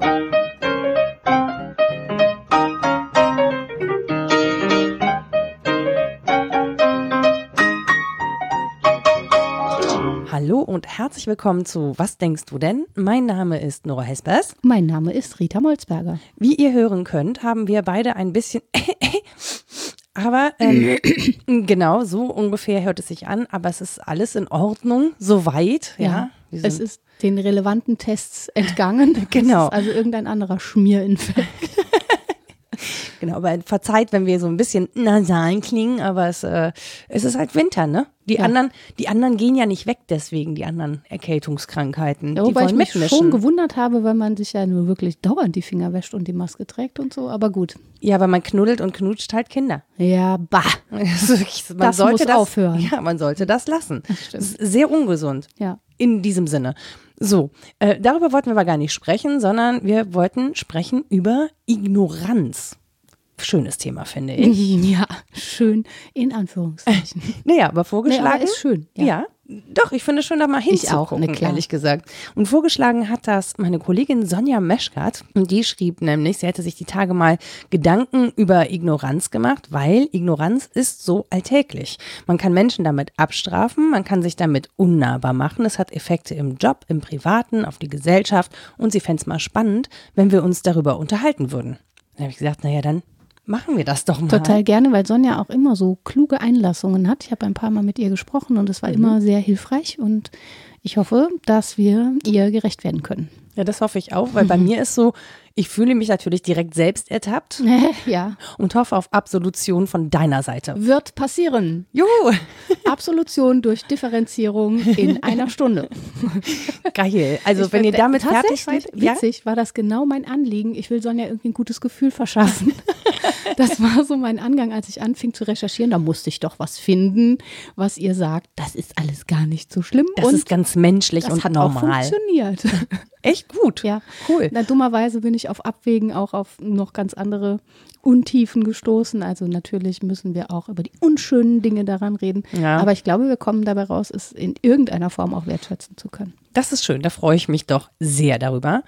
Hallo und herzlich willkommen zu Was denkst du denn? Mein Name ist Nora Hespers. Mein Name ist Rita Molzberger. Wie ihr hören könnt, haben wir beide ein bisschen aber ähm, genau so ungefähr hört es sich an, aber es ist alles in Ordnung, soweit, ja. Ja, Es ist den relevanten Tests entgangen. Genau. Es ist also irgendein anderer Schmierinfekt. Genau, aber verzeiht, wenn wir so ein bisschen nasal klingen, aber es, äh, es ist halt Winter, ne? Die Ja. anderen, die anderen gehen ja nicht weg deswegen, die anderen Erkältungskrankheiten. Ja, wobei ich mich mitmischen. schon gewundert habe, weil man sich ja nur wirklich dauernd die Finger wäscht und die Maske trägt und so. Aber gut. ja, aber man knuddelt und knutscht halt Kinder. Ja, bah. Das, wirklich- man Das sollte muss das aufhören. Ja, man sollte das lassen. Das ist sehr ungesund. Ja. In diesem Sinne. So, äh, darüber wollten wir aber gar nicht sprechen, sondern wir wollten sprechen über Ignoranz. Schönes Thema, finde ich. Ja, schön in Anführungszeichen. Naja, aber vorgeschlagen. aber ist schön. Ja. Ja. Doch, ich finde schön, da mal hinzugucken, auch, ne, klar. ehrlich gesagt. Und vorgeschlagen hat das meine Kollegin Sonja Meschkat. Und die schrieb nämlich, sie hätte sich die Tage mal Gedanken über Ignoranz gemacht, weil Ignoranz ist so alltäglich. Man kann Menschen damit abstrafen, man kann sich damit unnahbar machen. Es hat Effekte im Job, im Privaten, auf die Gesellschaft. Und sie fände es mal spannend, wenn wir uns darüber unterhalten würden. Dann habe ich gesagt, naja, dann machen wir das doch mal. Total gerne, weil Sonja auch immer so kluge Einlassungen hat. Ich habe ein paar Mal mit ihr gesprochen und es war immer sehr hilfreich und ich hoffe, dass wir ihr gerecht werden können. Ja, das hoffe ich auch, weil bei mir ist so, ich fühle mich natürlich direkt selbst ertappt ja, und hoffe auf Absolution von deiner Seite. wird passieren. Juhu, Absolution durch Differenzierung in einer Stunde. geil. Also Ich wenn ihr damit fertig seid, ja? witzig, war das genau mein Anliegen. Ich will Sonja irgendwie ein gutes Gefühl verschaffen. Das war so mein Angang, als ich anfing zu recherchieren. Da musste ich doch was finden, was ihr sagt. Das ist alles gar nicht so schlimm. das und ist ganz menschlich das und hat auch normal. funktioniert. Echt gut. Ja, Cool. Na, dummerweise bin ich auf Abwägen auch auf noch ganz andere Untiefen gestoßen. Also natürlich müssen wir auch über die unschönen Dinge daran reden. Ja. Aber ich glaube, wir kommen dabei raus, es in irgendeiner Form auch wertschätzen zu können. Das ist schön, da freue ich mich doch sehr darüber.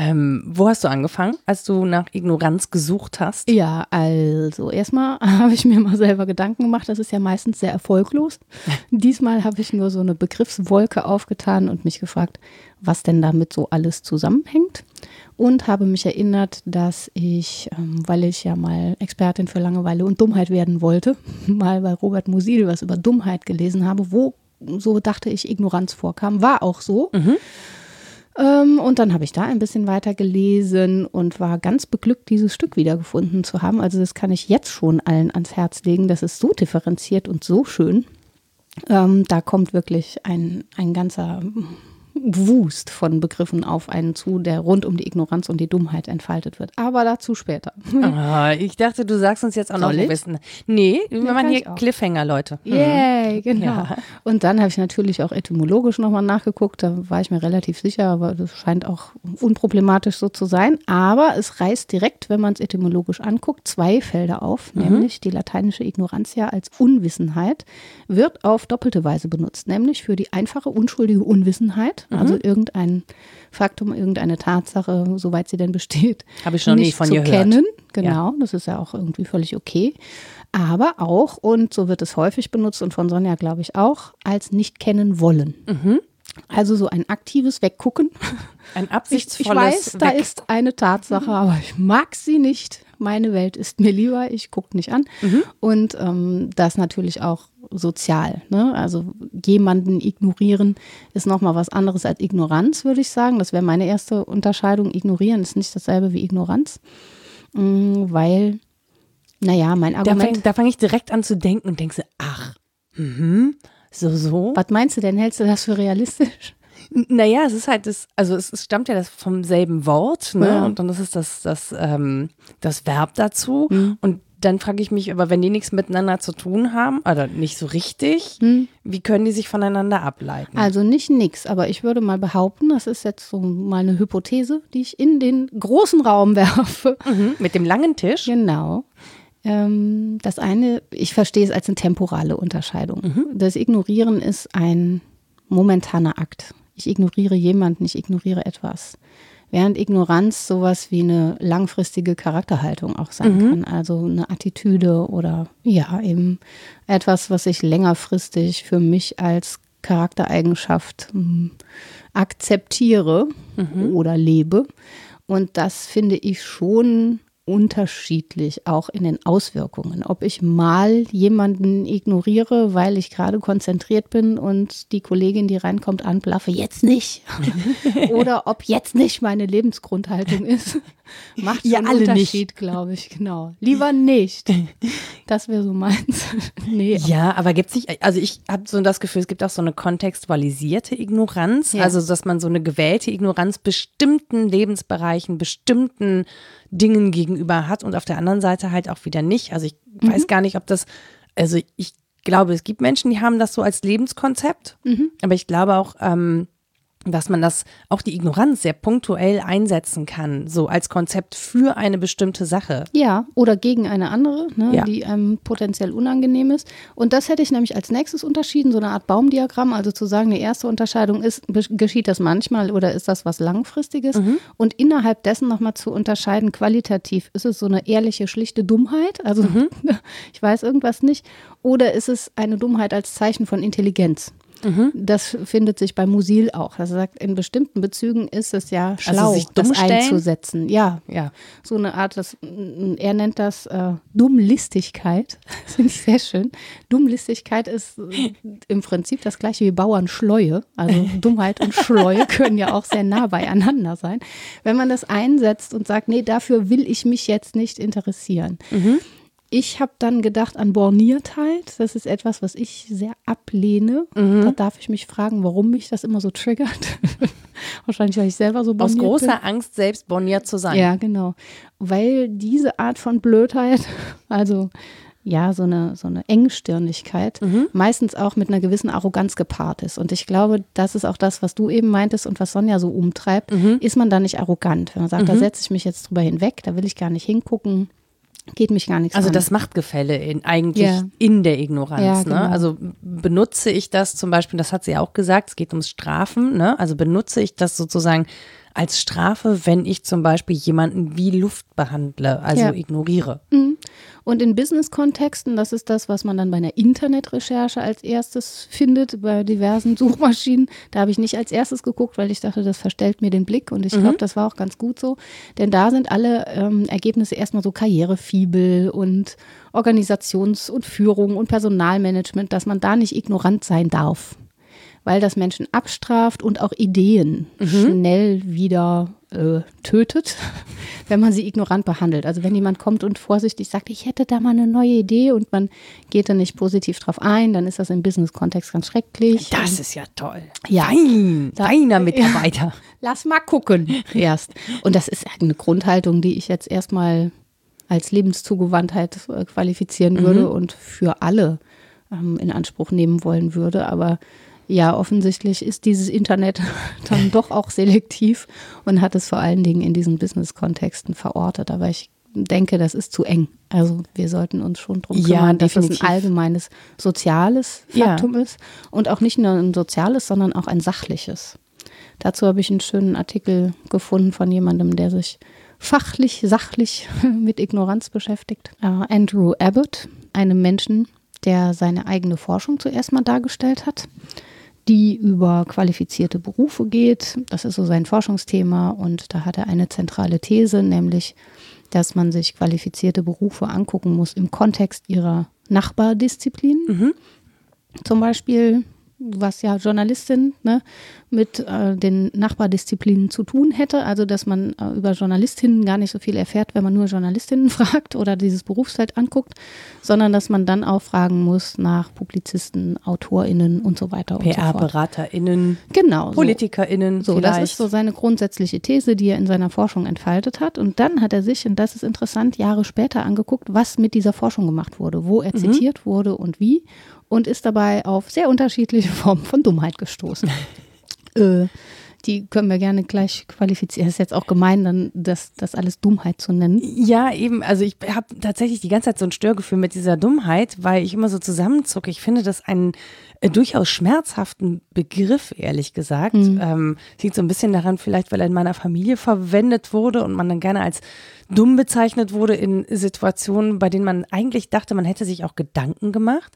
Ähm, wo hast du angefangen, als du nach Ignoranz gesucht hast? Ja, also erstmal habe ich mir mal selber Gedanken gemacht. Das ist ja meistens sehr erfolglos. Diesmal habe ich nur so eine Begriffswolke aufgetan und mich gefragt, was denn damit so alles zusammenhängt. Und habe mich erinnert, dass ich, ähm, weil ich ja mal Expertin für Langeweile und Dummheit werden wollte, mal bei Robert Musil was über Dummheit gelesen habe, wo so dachte ich, Ignoranz vorkam. War auch so. Ähm, und dann habe ich da ein bisschen weiter gelesen und war ganz beglückt, dieses Stück wiedergefunden zu haben. Also das kann ich jetzt schon allen ans Herz legen. Das ist so differenziert und so schön. Ähm, da kommt wirklich ein, ein ganzer Wust von Begriffen auf einen zu, der rund um die Ignoranz und die Dummheit entfaltet wird. Aber dazu später. Ah, ich dachte, du sagst uns jetzt auch noch Soll ein ich? bisschen. Nee, wir machen hier. Cliffhanger, Leute. Yay, genau. Ja. Und dann habe ich natürlich auch etymologisch nochmal nachgeguckt. Da war ich mir relativ sicher, aber das scheint auch unproblematisch so zu sein. Aber es reißt direkt, wenn man es etymologisch anguckt, zwei Felder auf, nämlich die lateinische Ignorantia als Unwissenheit wird auf doppelte Weise benutzt, nämlich für die einfache, unschuldige Unwissenheit, also irgendein Faktum, irgendeine Tatsache, soweit sie denn besteht, Habe ich noch nie nicht von zu dir gehört. kennen. Genau, das ist ja auch irgendwie völlig okay. Aber auch, und so wird es häufig benutzt und von Sonja glaube ich auch, als nicht kennen wollen. Mhm. Also so ein aktives Weggucken. Ein Ich, absichtsvolles ich weiß, da Weg- ist eine Tatsache, aber ich mag sie nicht. Meine Welt ist mir lieber, ich gucke nicht an. Mhm. Und ähm, das natürlich auch sozial. Ne? Also jemanden ignorieren ist nochmal was anderes als Ignoranz, würde ich sagen. Das wäre meine erste Unterscheidung. Ignorieren ist nicht dasselbe wie Ignoranz. Mm, Weil, naja, mein Da Argument. fange fang ich direkt an zu denken und denke, so, ach, mhm, so, so. was meinst du denn? Hältst du das für realistisch? Naja, es ist halt das, also es, es stammt ja das vom selben Wort, ne? Ja. Und dann ist es das, das, ähm, das Verb dazu. Mhm. Und dann frage ich mich, aber wenn die nichts miteinander zu tun haben, oder nicht so richtig, wie können die sich voneinander ableiten? Mhm. Also nicht nix, aber ich würde mal behaupten, das ist jetzt so mal eine Hypothese, die ich in den großen Raum werfe. mhm. Mit dem langen Tisch. Genau. Ähm, das eine, ich verstehe es als eine temporale Unterscheidung. Mhm. Das Ignorieren ist ein momentaner Akt. Ich ignoriere jemanden, ich ignoriere etwas. während Ignoranz sowas wie eine langfristige Charakterhaltung auch sein Mhm. kann. Also eine Attitüde oder ja, eben etwas, was ich längerfristig für mich als Charaktereigenschaft hm, akzeptiere Mhm. oder lebe. Und das finde ich schon unterschiedlich, auch in den Auswirkungen. Ob ich mal jemanden ignoriere, weil ich gerade konzentriert bin und die Kollegin, die reinkommt, anblaffe, jetzt nicht. Oder ob jetzt nicht meine Lebensgrundhaltung ist. Macht schon Ja, alle nicht. Unterschied, glaube ich, genau. Lieber nicht. Das wäre so meins. nee, Ja, aber gibt's nicht, also ich habe so das Gefühl, es gibt auch so eine kontextualisierte Ignoranz, Ja. also dass man so eine gewählte Ignoranz bestimmten Lebensbereichen, bestimmten Dingen gegenüber hat und auf der anderen Seite halt auch wieder nicht. Also ich Mhm. weiß gar nicht, ob das, also ich glaube, es gibt Menschen, die haben das so als Lebenskonzept, Mhm. aber ich glaube auch, ähm, dass man das, auch die Ignoranz sehr punktuell einsetzen kann, so als Konzept für eine bestimmte Sache. Ja, oder gegen eine andere, ne, Ja. die einem potenziell unangenehm ist. Und das hätte ich nämlich als nächstes unterschieden, so eine Art Baumdiagramm. Also zu sagen, die erste Unterscheidung ist, geschieht das manchmal oder ist das was Langfristiges? Mhm. Und innerhalb dessen nochmal zu unterscheiden, qualitativ, ist es so eine ehrliche, schlichte Dummheit? Also Mhm. ich weiß irgendwas nicht. Oder ist es eine Dummheit als Zeichen von Intelligenz? Mhm. Das findet sich bei Musil auch. Er sagt, in bestimmten Bezügen ist es ja schlau, Also das einzusetzen. Ja, Ja. so eine Art, das, er nennt das äh, Dummlistigkeit. Das finde ich sehr schön. Dummlistigkeit ist im Prinzip das gleiche wie Bauernschleue. Also Dummheit und Schleue können ja auch sehr nah beieinander sein. Wenn man das einsetzt und sagt, nee, dafür will ich mich jetzt nicht interessieren. Ich habe dann gedacht an Borniertheit. Das ist etwas, was ich sehr ablehne. Da darf ich mich fragen, warum mich das immer so triggert. Wahrscheinlich, weil ich selber so Aus borniert bin. großer Angst, selbst borniert zu sein. Ja, genau. Weil diese Art von Blödheit, also ja, so eine, so eine Engstirnigkeit, meistens auch mit einer gewissen Arroganz gepaart ist. Und ich glaube, das ist auch das, was du eben meintest und was Sonja so umtreibt. Ist man da nicht arrogant? Wenn man sagt, da setze ich mich jetzt drüber hinweg, da will ich gar nicht hingucken, geht mich gar nichts Also an. das Machtgefälle in, eigentlich Ja. in der Ignoranz. Ja, ne? genau. Also benutze ich das zum Beispiel, das hat sie ja auch gesagt, es geht ums Strafen. Ne? Also benutze ich das sozusagen als Strafe, wenn ich zum Beispiel jemanden wie Luft behandle, also Ja. ignoriere. Und in Business-Kontexten, das ist das, was man dann bei einer Internetrecherche als erstes findet, bei diversen Suchmaschinen. Da habe ich nicht als erstes geguckt, weil ich dachte, das verstellt mir den Blick. Und ich glaube, das war auch ganz gut so. Denn da sind alle ähm, Ergebnisse erstmal so Karrierefibel und Organisations- und Führung und Personalmanagement, dass man da nicht ignorant sein darf. Weil das Menschen abstraft und auch Ideen schnell wieder äh, tötet, wenn man sie ignorant behandelt. Also wenn jemand kommt und vorsichtig sagt, ich hätte da mal eine neue Idee und man geht dann nicht positiv drauf ein, dann ist das im Business-Kontext ganz schrecklich. Das ist ja toll. Ja. Fein, Da- feiner Mitarbeiter. Lass mal gucken erst. Und das ist eine Grundhaltung, die ich jetzt erstmal als Lebenszugewandtheit äh, qualifizieren würde und für alle ähm, in Anspruch nehmen wollen würde. Aber ja, offensichtlich ist dieses Internet dann doch auch selektiv und hat es vor allen Dingen in diesen Business-Kontexten verortet. Aber ich denke, das ist zu eng. Also wir sollten uns schon drum Ja, kümmern, dass es definitiv. ein allgemeines soziales Ja. Faktum ist und auch nicht nur ein soziales, sondern auch ein sachliches. Dazu habe ich einen schönen Artikel gefunden von jemandem, der sich fachlich, sachlich mit Ignoranz beschäftigt. Andrew Abbott, einem Menschen, der seine eigene Forschung zuerst mal dargestellt hat, die über qualifizierte Berufe geht. Das ist so sein Forschungsthema und da hat er eine zentrale These, nämlich, dass man sich qualifizierte Berufe angucken muss im Kontext ihrer Nachbardisziplinen. Zum Beispiel, was ja Journalistin ne, mit äh, den Nachbardisziplinen zu tun hätte. Also, dass man äh, über Journalistinnen gar nicht so viel erfährt, wenn man nur Journalistinnen fragt oder dieses Berufsfeld anguckt, sondern dass man dann auch fragen muss nach Publizisten, AutorInnen und so weiter und so fort. PR-BeraterInnen, Genau. so. PolitikerInnen So, vielleicht. das ist so seine grundsätzliche These, die er in seiner Forschung entfaltet hat. Und dann hat er sich, und das ist interessant, Jahre später angeguckt, was mit dieser Forschung gemacht wurde, wo er zitiert wurde und wie. Und ist dabei auf sehr unterschiedliche Formen von Dummheit gestoßen. äh, Die können wir gerne gleich qualifizieren. Das ist jetzt auch gemein, dann das, das alles Dummheit zu nennen. Ja, eben. Also ich habe tatsächlich die ganze Zeit so ein Störgefühl mit dieser Dummheit, weil ich immer so zusammenzucke. Ich finde das einen äh, durchaus schmerzhaften Begriff, ehrlich gesagt. Mhm. Ähm, liegt so ein bisschen daran, vielleicht, weil er in meiner Familie verwendet wurde und man dann gerne als dumm bezeichnet wurde in Situationen, bei denen man eigentlich dachte, man hätte sich auch Gedanken gemacht.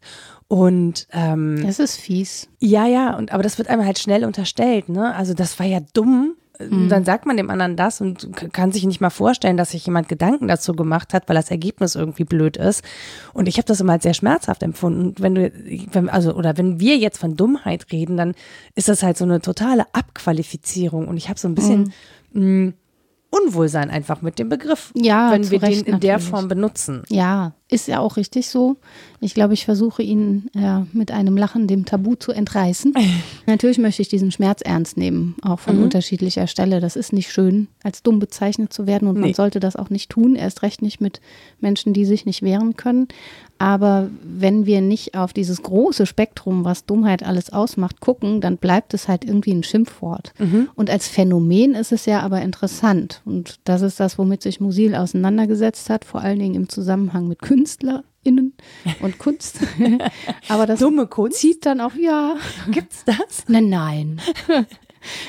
Und ähm, das ist fies. Ja, ja, und aber das wird einem halt schnell unterstellt, ne? Also das war ja dumm. Mhm. Dann sagt man dem anderen das und kann sich nicht mal vorstellen, dass sich jemand Gedanken dazu gemacht hat, weil das Ergebnis irgendwie blöd ist. Und ich habe das immer als sehr schmerzhaft empfunden. Wenn du, wenn, also oder wenn wir jetzt von Dummheit reden, dann ist das halt so eine totale Abqualifizierung. Und ich habe so ein bisschen mhm. mh, Unwohlsein einfach mit dem Begriff, ja, wenn wir Recht, den in der Form benutzen. Ja, ist ja auch richtig so. Ich glaube, ich versuche ihn ja, mit einem Lachen dem Tabu zu entreißen. Natürlich möchte ich diesen Schmerz ernst nehmen, auch von mhm. unterschiedlicher Stelle. Das ist nicht schön, als dumm bezeichnet zu werden und nee. man sollte das auch nicht tun, erst recht nicht mit Menschen, die sich nicht wehren können. Aber wenn wir nicht auf dieses große Spektrum, was Dummheit alles ausmacht, gucken, dann bleibt es halt irgendwie ein Schimpfwort. Mhm. Und als Phänomen ist es ja aber interessant. Und das ist das, womit sich Musil auseinandergesetzt hat, vor allen Dingen im Zusammenhang mit KünstlerInnen und Kunst. aber das Dumme Kunst? zieht dann auch, ja. Gibt's das? Nein, nein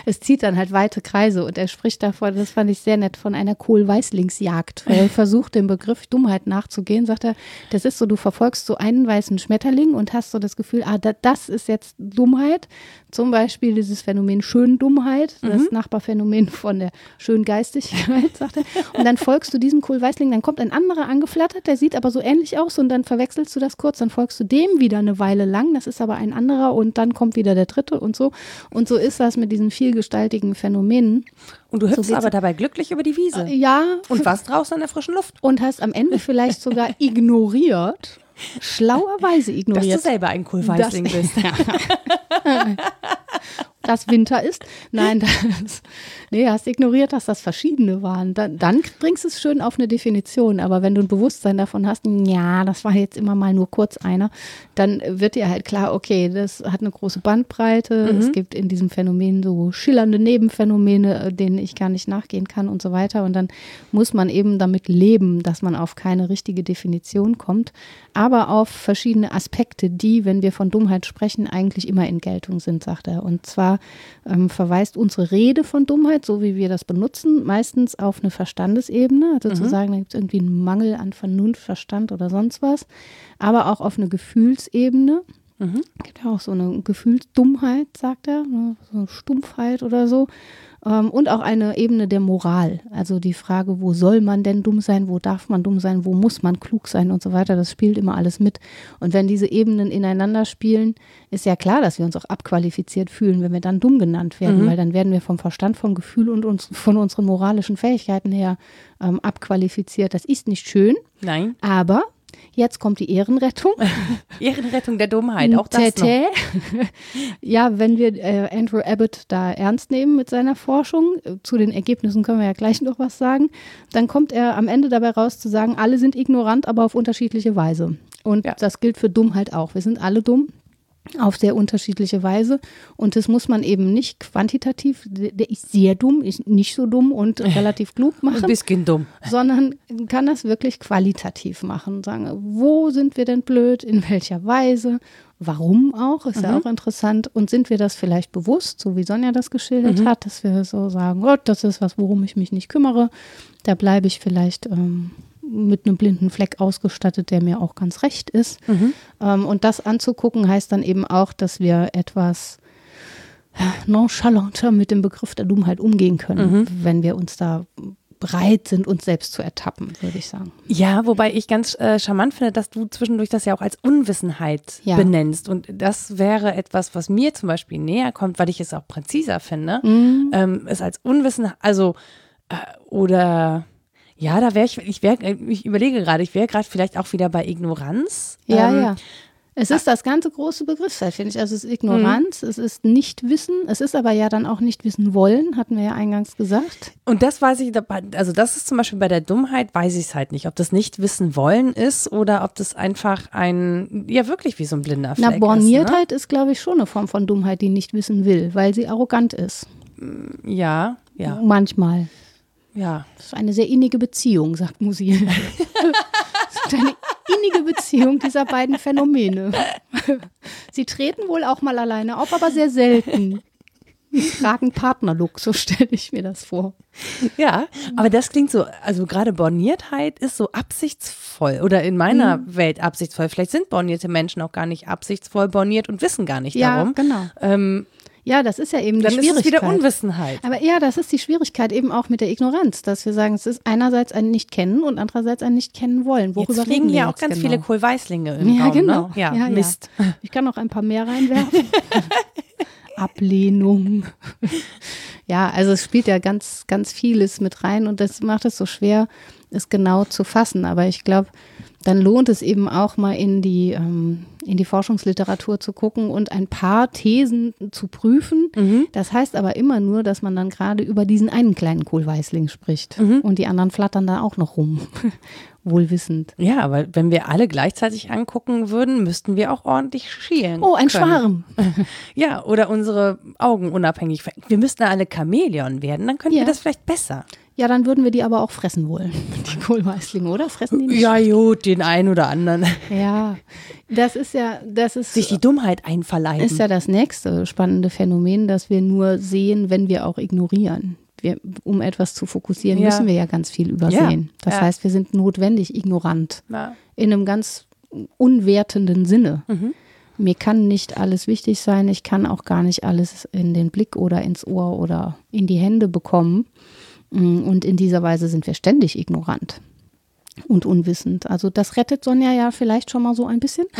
es zieht dann halt weite Kreise und er spricht davon, das fand ich sehr nett, von einer Kohl-Weißlingsjagd. Er versucht, dem Begriff Dummheit nachzugehen, sagt er, das ist so, du verfolgst so einen weißen Schmetterling und hast so das Gefühl, ah, das ist jetzt Dummheit. Zum Beispiel dieses Phänomen Schöndummheit, das mhm. Nachbarphänomen von der Schöngeistigkeit, sagt er. Und dann folgst du diesem Kohl-Weißling, dann kommt ein anderer angeflattert, der sieht aber so ähnlich aus und dann verwechselst du das kurz, dann folgst du dem wieder eine Weile lang, das ist aber ein anderer und dann kommt wieder der dritte und so. Und so ist das mit diesen diesen vielgestaltigen Phänomenen. Und du hüpfst so aber dabei glücklich über die Wiese. Äh, ja. Und warst draußen in der frischen Luft. Und hast am Ende vielleicht sogar ignoriert, schlauerweise ignoriert. Dass du selber ein Kohlweißling bist. dass Winter ist. Nein, das, nee, hast ignoriert, dass das verschiedene waren. Dann, dann bringst du es schön auf eine Definition. Aber wenn du ein Bewusstsein davon hast, ja, das war jetzt immer mal nur kurz einer, dann wird dir halt klar, okay, das hat eine große Bandbreite. Mhm. Es gibt in diesem Phänomen so schillernde Nebenphänomene, denen ich gar nicht nachgehen kann und so weiter. Und dann muss man eben damit leben, dass man auf keine richtige Definition kommt, aber auf verschiedene Aspekte, die, wenn wir von Dummheit sprechen, eigentlich immer in Geltung sind, sagt er. Und zwar ähm, verweist unsere Rede von Dummheit, so wie wir das benutzen, meistens auf eine Verstandesebene, also mhm. zu sagen, da gibt es irgendwie einen Mangel an Vernunft, Verstand oder sonst was, aber auch auf eine Gefühlsebene. Mhm. Es gibt ja auch so eine Gefühlsdummheit, sagt er, ne, so eine Stumpfheit oder so. Ähm, und auch eine Ebene der Moral. Also die Frage, wo soll man denn dumm sein, wo darf man dumm sein, wo muss man klug sein und so weiter, das spielt immer alles mit. Und wenn diese Ebenen ineinander spielen, ist ja klar, dass wir uns auch abqualifiziert fühlen, wenn wir dann dumm genannt werden, mhm. weil dann werden wir vom Verstand, vom Gefühl und uns, von unseren moralischen Fähigkeiten her ähm, abqualifiziert. Das ist nicht schön. Nein. Aber Jetzt kommt die Ehrenrettung. Ehrenrettung der Dummheit, auch das noch. Ja, wenn wir äh, Andrew Abbott da ernst nehmen mit seiner Forschung, äh, zu den Ergebnissen können wir ja gleich noch was sagen, dann kommt er am Ende dabei raus zu sagen, alle sind ignorant, aber auf unterschiedliche Weise. Und ja. das gilt für Dummheit auch. Wir sind alle dumm, auf sehr unterschiedliche Weise. Und das muss man eben nicht quantitativ, der ist sehr dumm, ist nicht so dumm und relativ klug machen. Ein bisschen dumm. Sondern kann das wirklich qualitativ machen. Sagen, wo sind wir denn blöd, in welcher Weise, warum auch, ist mhm. ja auch interessant. Und sind wir das vielleicht bewusst, so wie Sonja das geschildert mhm. hat, dass wir so sagen, Gott, das ist was, worum ich mich nicht kümmere. Da bleibe ich vielleicht ähm, mit einem blinden Fleck ausgestattet, der mir auch ganz recht ist. Mhm. Ähm, und das anzugucken heißt dann eben auch, dass wir etwas nonchalanter mit dem Begriff der Dummheit umgehen können, mhm. wenn wir uns da bereit sind, uns selbst zu ertappen, würde ich sagen. Ja, wobei ich ganz äh, charmant finde, dass du zwischendurch das ja auch als Unwissenheit ja. benennst. Und das wäre etwas, was mir zum Beispiel näher kommt, weil ich es auch präziser finde. Mhm. Ähm, es als Unwissenheit, also äh, oder ja, da wäre ich, ich wäre, ich überlege gerade, ich wäre gerade vielleicht auch wieder bei Ignoranz. Ja, ähm, ja. Es ist das ganze große Begriffsfeld, finde ich. Also es ist Ignoranz, mhm. es ist Nichtwissen, es ist aber ja dann auch nicht wissen wollen, hatten wir ja eingangs gesagt. Und das weiß ich, also das ist zum Beispiel bei der Dummheit, weiß ich es halt nicht, ob das nicht wissen wollen ist oder ob das einfach ein, ja wirklich wie so ein blinder Fleck Na, Borniertheit ist, ne? ist glaube ich, schon eine Form von Dummheit, die nicht wissen will, weil sie arrogant ist. Ja, ja, Manchmal. Ja. Das ist eine sehr innige Beziehung, sagt Musil. das ist eine innige Beziehung dieser beiden Phänomene. Sie treten wohl auch mal alleine auf, aber sehr selten. Sie tragen Partnerlook, so stelle ich mir das vor. Ja, aber das klingt so, also gerade Borniertheit ist so absichtsvoll oder in meiner Mhm. Welt absichtsvoll. Vielleicht sind bornierte Menschen auch gar nicht absichtsvoll borniert und wissen gar nicht Ja, darum. genau. Ähm, Ja, das ist ja eben dann die ist es Schwierigkeit. wieder Unwissenheit. Aber ja, das ist die Schwierigkeit eben auch mit der Ignoranz, dass wir sagen, es ist einerseits ein Nicht-Kennen und andererseits ein Nicht-Kennen wollen. Worüber Jetzt fliegen hier auch ganz genau? viele Kohlweißlinge im Ja, Raum. genau. Ne? Ja, Ja, ja. Mist. Ich kann noch ein paar mehr reinwerfen. Ablehnung. ja, also es spielt ja ganz, ganz vieles mit rein und das macht es so schwer, es genau zu fassen. Aber ich glaube, dann lohnt es eben auch mal in die, ähm, in die Forschungsliteratur zu gucken und ein paar Thesen zu prüfen. Das heißt aber immer nur, dass man dann gerade über diesen einen kleinen Kohlweißling spricht. Und die anderen flattern da auch noch rum. Wohlwissend. Ja, aber wenn wir alle gleichzeitig angucken würden, müssten wir auch ordentlich schielen. Oh, ein können. Schwarm. Ja, oder unsere Augen unabhängig. Wir müssten alle Chamäleon werden, dann könnten Ja. wir das vielleicht besser. Ja, dann würden wir die aber auch fressen wollen, die Kohlweißlinge, oder? Fressen die nicht? Ja, gut, den einen oder anderen. Ja, das ist ja, das ist, Sich die Dummheit einverleiben. ist ja das nächste spannende Phänomen, dass wir nur sehen, wenn wir auch ignorieren. Wir, um etwas zu fokussieren, Ja. müssen wir ja ganz viel übersehen. Ja, Das ja. heißt, wir sind notwendig ignorant. In einem ganz unwertenden Sinne. Mhm. Mir kann nicht alles wichtig sein. Ich kann auch gar nicht alles in den Blick oder ins Ohr oder in die Hände bekommen. Mm, Und in dieser Weise sind wir ständig ignorant und unwissend. Also das rettet Sonja ja vielleicht schon mal so ein bisschen.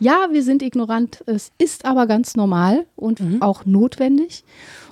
Ja, wir sind ignorant. Es ist aber ganz normal und auch notwendig.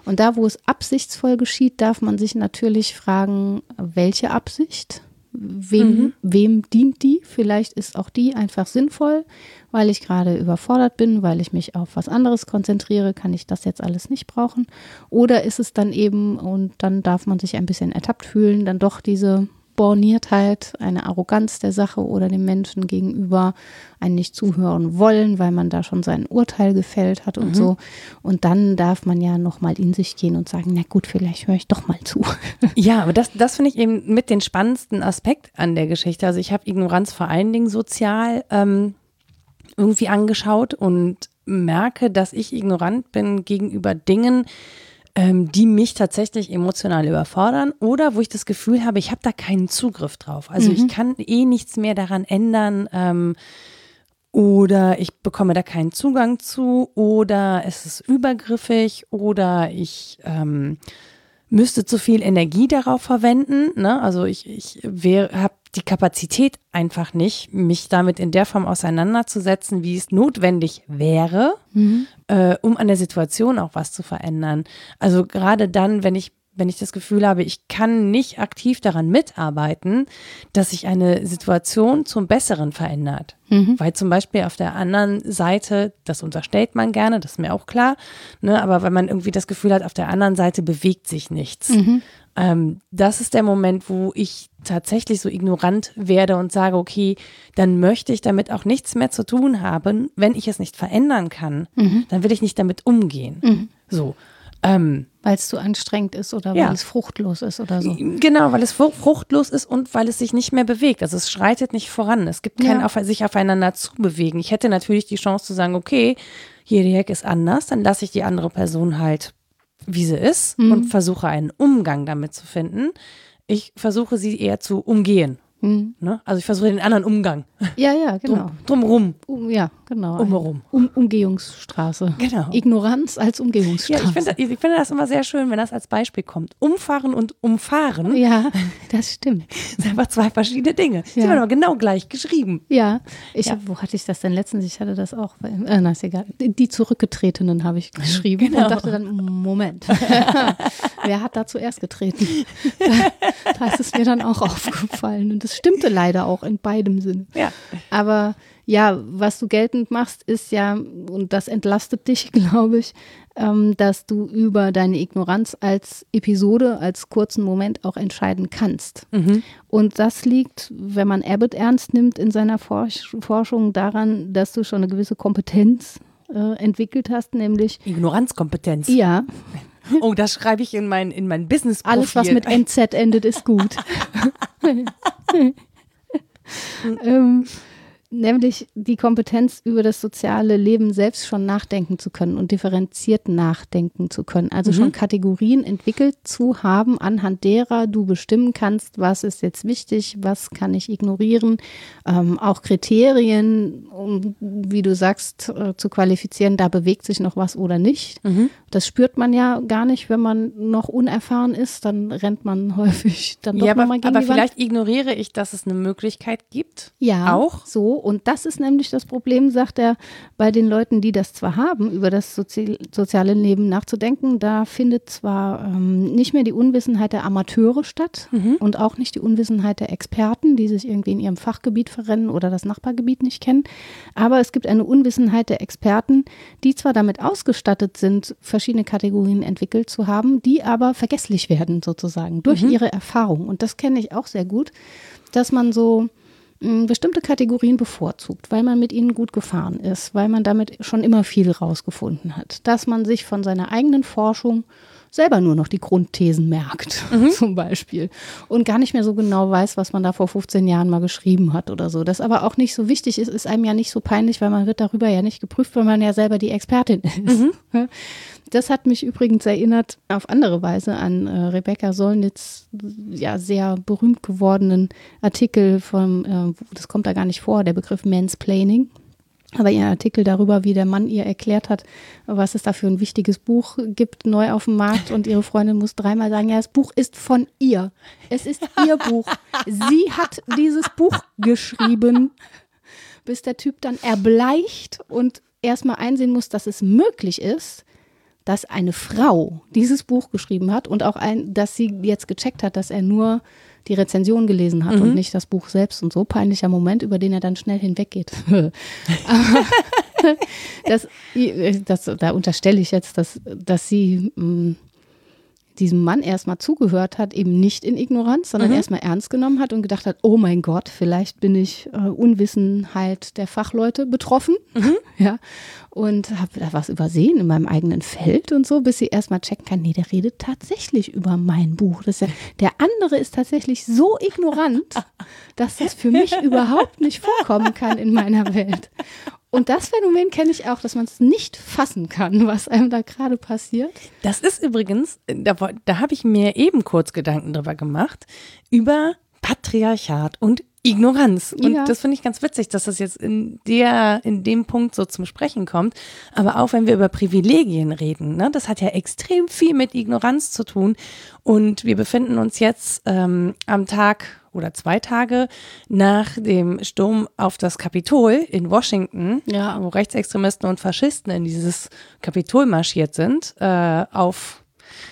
Und da, wo es absichtsvoll geschieht, darf man sich natürlich fragen, welche Absicht? Wem, wem dient die? Vielleicht ist auch die einfach sinnvoll, weil ich gerade überfordert bin, weil ich mich auf was anderes konzentriere, kann ich das jetzt alles nicht brauchen. Oder ist es dann eben, und dann darf man sich ein bisschen ertappt fühlen, dann doch diese Borniertheit, eine Arroganz der Sache oder dem Menschen gegenüber, ein nicht zuhören wollen, weil man da schon sein Urteil gefällt hat und so. Und dann darf man ja nochmal in sich gehen und sagen, na gut, vielleicht höre ich doch mal zu. Ja, aber das, das finde ich eben mit den spannendsten Aspekt an der Geschichte. Also ich habe Ignoranz vor allen Dingen sozial ähm, irgendwie angeschaut und merke, dass ich ignorant bin gegenüber Dingen, ähm, die mich tatsächlich emotional überfordern oder wo ich das Gefühl habe, ich habe da keinen Zugriff drauf. Also ich kann eh nichts mehr daran ändern. Ähm, oder ich bekomme da keinen Zugang zu oder es ist übergriffig oder ich ähm, müsste zu viel Energie darauf verwenden. Ne? Also ich, ich habe die Kapazität einfach nicht, mich damit in der Form auseinanderzusetzen, wie es notwendig wäre, äh, um an der Situation auch was zu verändern. Also gerade dann, wenn ich wenn ich das Gefühl habe, ich kann nicht aktiv daran mitarbeiten, dass sich eine Situation zum Besseren verändert. Weil zum Beispiel auf der anderen Seite, das unterstellt man gerne, das ist mir auch klar, ne, aber wenn man irgendwie das Gefühl hat, auf der anderen Seite bewegt sich nichts. Ähm, das ist der Moment, wo ich tatsächlich so ignorant werde und sage, okay, dann möchte ich damit auch nichts mehr zu tun haben. Wenn ich es nicht verändern kann, dann will ich nicht damit umgehen. So. Ähm, Weil es zu anstrengend ist oder Ja. weil es fruchtlos ist oder so. Genau, weil es fru- fruchtlos ist und weil es sich nicht mehr bewegt. Also es schreitet nicht voran. Es gibt kein Ja. auf, sich aufeinander zu bewegen. Ich hätte natürlich die Chance zu sagen, okay, hier die Heck ist anders, dann lasse ich die andere Person halt, wie sie ist und versuche einen Umgang damit zu finden. Ich versuche sie eher zu umgehen. Hm. Ne? Also ich versuche den anderen Umgang. Ja, ja, genau. Drum, drumrum. Um, ja, genau. Umherum. Um, Umgehungsstraße. Genau. Ignoranz als Ja, Umgehungsstraße. ich finde ich finde das immer sehr schön, wenn das als Beispiel kommt. Umfahren und umfahren ja, das stimmt. sind einfach zwei verschiedene Dinge. Ja. werden aber genau gleich geschrieben. Ja, ich Ja. wo hatte ich das denn letztens? Ich hatte das auch bei, äh, na, ist egal. Die Zurückgetretenen habe ich geschrieben Genau. und dachte dann, Moment, wer hat da zuerst getreten? da ist es mir dann auch aufgefallen und das stimmte leider auch in beidem Sinne. Ja. Aber ja, was du geltend machst, ist ja, und das entlastet dich, glaube ich, ähm, dass du über deine Ignoranz als Episode, als kurzen Moment auch entscheiden kannst. Und das liegt, wenn man Abbott ernst nimmt in seiner Forsch Forschung, daran, dass du schon eine gewisse Kompetenz äh, entwickelt hast, nämlich Ignoranzkompetenz. ja, Oh, das schreibe ich in mein, in mein business -Profil. Alles, was mit NZ endet, ist gut. ähm, nämlich die Kompetenz über das soziale Leben selbst schon nachdenken zu können und differenziert nachdenken zu können. Also mhm. schon Kategorien entwickelt zu haben, anhand derer du bestimmen kannst, was ist jetzt wichtig, was kann ich ignorieren. Ähm, auch Kriterien, um, wie du sagst, äh, zu qualifizieren, da bewegt sich noch was oder nicht. Mhm. Das spürt man ja gar nicht, wenn man noch unerfahren ist. Dann rennt man häufig dann doch ja, nochmal gegen aber vielleicht ignoriere ich, dass es eine Möglichkeit gibt. Ja, auch so. Und das ist nämlich das Problem, sagt er, bei den Leuten, die das zwar haben, über das Sozi soziale Leben nachzudenken. Da findet zwar ähm, nicht mehr die Unwissenheit der Amateure statt mhm. und auch nicht die Unwissenheit der Experten, die sich irgendwie in ihrem Fachgebiet verrennen oder das Nachbargebiet nicht kennen. Aber es gibt eine Unwissenheit der Experten, die zwar damit ausgestattet sind, verschiedene Kategorien entwickelt zu haben, die aber vergesslich werden sozusagen durch mhm. ihre Erfahrung. Und das kenne ich auch sehr gut, dass man so bestimmte Kategorien bevorzugt, weil man mit ihnen gut gefahren ist, weil man damit schon immer viel rausgefunden hat, dass man sich von seiner eigenen Forschung selber nur noch die Grundthesen merkt, mhm. zum Beispiel. Und gar nicht mehr so genau weiß, was man da vor 15 Jahren mal geschrieben hat oder so. Das aber auch nicht so wichtig ist, ist einem ja nicht so peinlich, weil man wird darüber ja nicht geprüft, weil man ja selber die Expertin ist. Mhm. Das hat mich übrigens erinnert auf andere Weise an äh, Rebecca Solnitz, ja, sehr berühmt gewordenen Artikel vom, äh, das kommt da gar nicht vor, der Begriff Mansplaining. Aber ihr Artikel darüber, wie der Mann ihr erklärt hat, was es da für ein wichtiges Buch gibt, neu auf dem Markt und ihre Freundin muss dreimal sagen, ja, das Buch ist von ihr. Es ist ihr Buch. Sie hat dieses Buch geschrieben, bis der Typ dann erbleicht und erstmal einsehen muss, dass es möglich ist, dass eine Frau dieses Buch geschrieben hat und auch ein, dass sie jetzt gecheckt hat, dass er nur die Rezension gelesen hat mhm. und nicht das Buch selbst und so peinlicher Moment, über den er dann schnell hinweggeht. das, das, da unterstelle ich jetzt, dass, dass sie mh, mm, diesem Mann erstmal zugehört hat, eben nicht in Ignoranz, sondern mhm. erstmal ernst genommen hat und gedacht hat, oh mein Gott, vielleicht bin ich äh, Unwissenheit der Fachleute betroffen. Mhm. Ja. Und habe da was übersehen in meinem eigenen Feld und so, bis sie erstmal checken kann, nee, der redet tatsächlich über mein Buch. Das ja, der andere ist tatsächlich so ignorant, dass das für mich überhaupt nicht vorkommen kann in meiner Welt. Und das Phänomen kenne ich auch, dass man es nicht fassen kann, was einem da gerade passiert. Das ist übrigens, da, da habe ich mir eben kurz Gedanken drüber gemacht, über Patriarchat und Ignoranz. Und ja. das finde ich ganz witzig, dass das jetzt in der, in dem Punkt so zum Sprechen kommt. Aber auch wenn wir über Privilegien reden, ne, das hat ja extrem viel mit Ignoranz zu tun. Und wir befinden uns jetzt ähm, am Tag oder zwei Tage nach dem Sturm auf das Kapitol in Washington, ja. wo Rechtsextremisten und Faschisten in dieses Kapitol marschiert sind, äh, auf,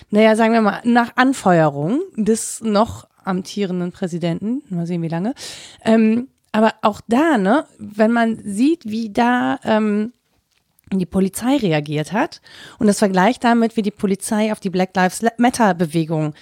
naja, sagen wir mal, nach Anfeuerung des noch amtierenden Präsidenten, mal sehen wie lange. Ähm, aber auch da, ne, wenn man sieht, wie da ähm, die Polizei reagiert hat und das vergleicht damit, wie die Polizei auf die Black Lives Matter Bewegung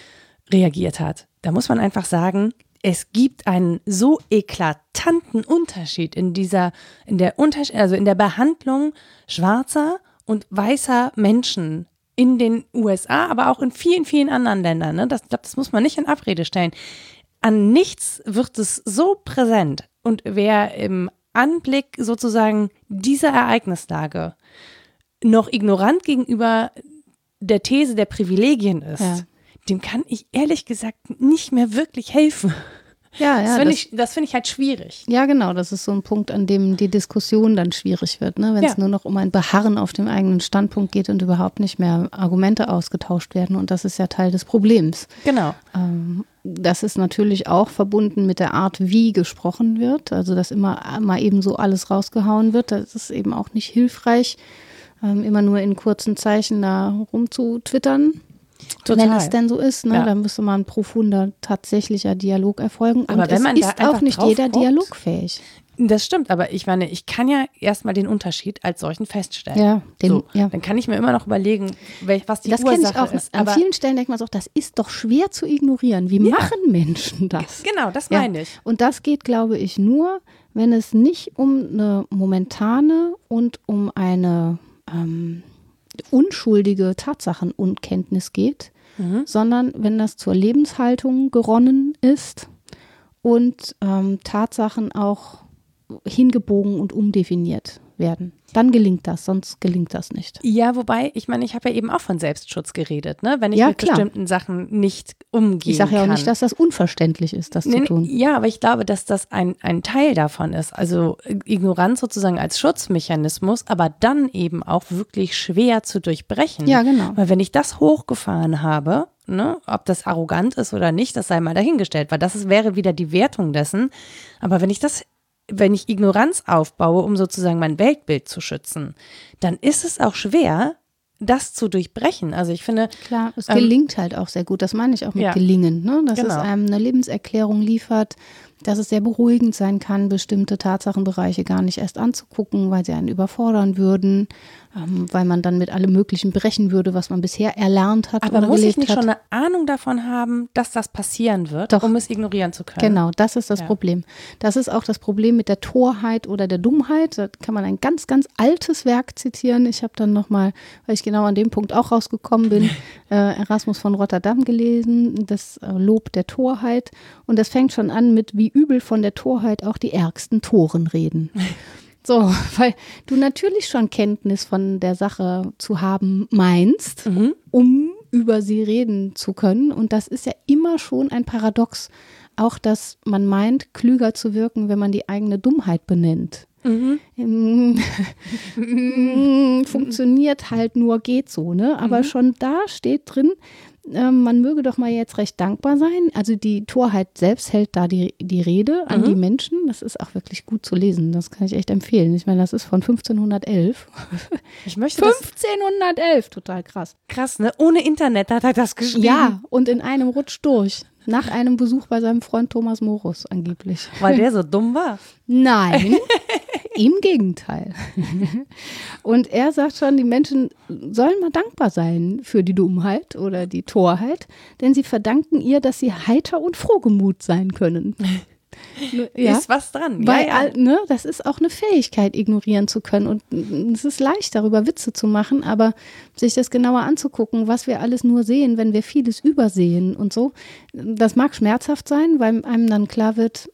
reagiert hat, da muss man einfach sagen, es gibt einen so eklatanten Unterschied in dieser, in der Unterschied, also in der Behandlung schwarzer und weißer Menschen in den USA, aber auch in vielen, vielen anderen Ländern. Ne? Das, das muss man nicht in Abrede stellen. An nichts wird es so präsent. Und wer im Anblick sozusagen dieser Ereignislage noch ignorant gegenüber der These der Privilegien ist, ja dem kann ich ehrlich gesagt nicht mehr wirklich helfen. Ja, ja. Das finde ich, das find ich halt schwierig. Ja, genau. Das ist so ein Punkt, an dem die Diskussion dann schwierig wird, ne? wenn es ja. nur noch um ein Beharren auf dem eigenen Standpunkt geht und überhaupt nicht mehr Argumente ausgetauscht werden. Und das ist ja Teil des Problems. Genau. Ähm, das ist natürlich auch verbunden mit der Art, wie gesprochen wird. Also, dass immer mal eben so alles rausgehauen wird. Das ist eben auch nicht hilfreich, ähm, immer nur in kurzen Zeichen da rumzutwittern. Total. Wenn es denn so ist, ne, ja. dann müsste mal ein profunder tatsächlicher Dialog erfolgen. Und aber wenn man ist auch nicht jeder guckt, dialogfähig. Das stimmt, aber ich meine, ich kann ja erstmal den Unterschied als solchen feststellen. Ja, den, so, ja. Dann kann ich mir immer noch überlegen, was die das Ursache ich auch. ist. An vielen Stellen denkt man so, das ist doch schwer zu ignorieren. Wie ja. machen Menschen das? Genau, das meine ja. ich. Und das geht, glaube ich, nur, wenn es nicht um eine momentane und um eine ähm, unschuldige Tatsachenunkenntnis geht, mhm. sondern wenn das zur Lebenshaltung geronnen ist und ähm, Tatsachen auch hingebogen und umdefiniert werden. Dann gelingt das, sonst gelingt das nicht. Ja, wobei, ich meine, ich habe ja eben auch von Selbstschutz geredet, ne? wenn ich ja, mit klar. bestimmten Sachen nicht umgehen Ich sage ja auch nicht, dass das unverständlich ist, das nee, zu tun. Ja, aber ich glaube, dass das ein, ein Teil davon ist. Also Ignoranz sozusagen als Schutzmechanismus, aber dann eben auch wirklich schwer zu durchbrechen. Ja, genau. Weil wenn ich das hochgefahren habe, Ne? Ob das arrogant ist oder nicht, das sei mal dahingestellt, weil das ist, wäre wieder die Wertung dessen. Aber wenn ich das wenn ich Ignoranz aufbaue, um sozusagen mein Weltbild zu schützen, dann ist es auch schwer, das zu durchbrechen. Also ich finde. Klar, es ähm, gelingt halt auch sehr gut. Das meine ich auch mit ja, gelingen, ne? dass genau. es einem eine Lebenserklärung liefert, dass es sehr beruhigend sein kann, bestimmte Tatsachenbereiche gar nicht erst anzugucken, weil sie einen überfordern würden ähm, weil man dann mit allem Möglichen brechen würde, was man bisher erlernt hat. Aber oder muss ich nicht hat. schon eine Ahnung davon haben, dass das passieren wird, Doch. um es ignorieren zu können? Genau, das ist das ja. Problem. Das ist auch das Problem mit der Torheit oder der Dummheit. Da kann man ein ganz, ganz altes Werk zitieren. Ich habe dann nochmal, weil ich genau an dem Punkt auch rausgekommen bin, äh, Erasmus von Rotterdam gelesen, das äh, Lob der Torheit. Und das fängt schon an mit, wie übel von der Torheit auch die ärgsten Toren reden. So, weil du natürlich schon Kenntnis von der Sache zu haben meinst, mhm. um über sie reden zu können. Und das ist ja immer schon ein Paradox. Auch, dass man meint, klüger zu wirken, wenn man die eigene Dummheit benennt. Mhm. Funktioniert halt nur, geht so, ne? Aber mhm. schon da steht drin, ähm, man möge doch mal jetzt recht dankbar sein. Also die Torheit selbst hält da die, die Rede an mhm. die Menschen. Das ist auch wirklich gut zu lesen. Das kann ich echt empfehlen. Ich meine, das ist von 1511. Ich möchte 1511, total krass. Krass, ne? Ohne Internet hat er das geschrieben. Ja, und in einem Rutsch durch. Nach einem Besuch bei seinem Freund Thomas Morus angeblich. Weil der so dumm war? Nein, im Gegenteil. Und er sagt schon, die Menschen sollen mal dankbar sein für die Dummheit oder die Torheit, denn sie verdanken ihr, dass sie heiter und frohgemut sein können. Ja? Ist was dran. Weil, ja, ja. Ne, das ist auch eine Fähigkeit, ignorieren zu können. Und es ist leicht, darüber Witze zu machen, aber sich das genauer anzugucken, was wir alles nur sehen, wenn wir vieles übersehen und so, das mag schmerzhaft sein, weil einem dann klar wird,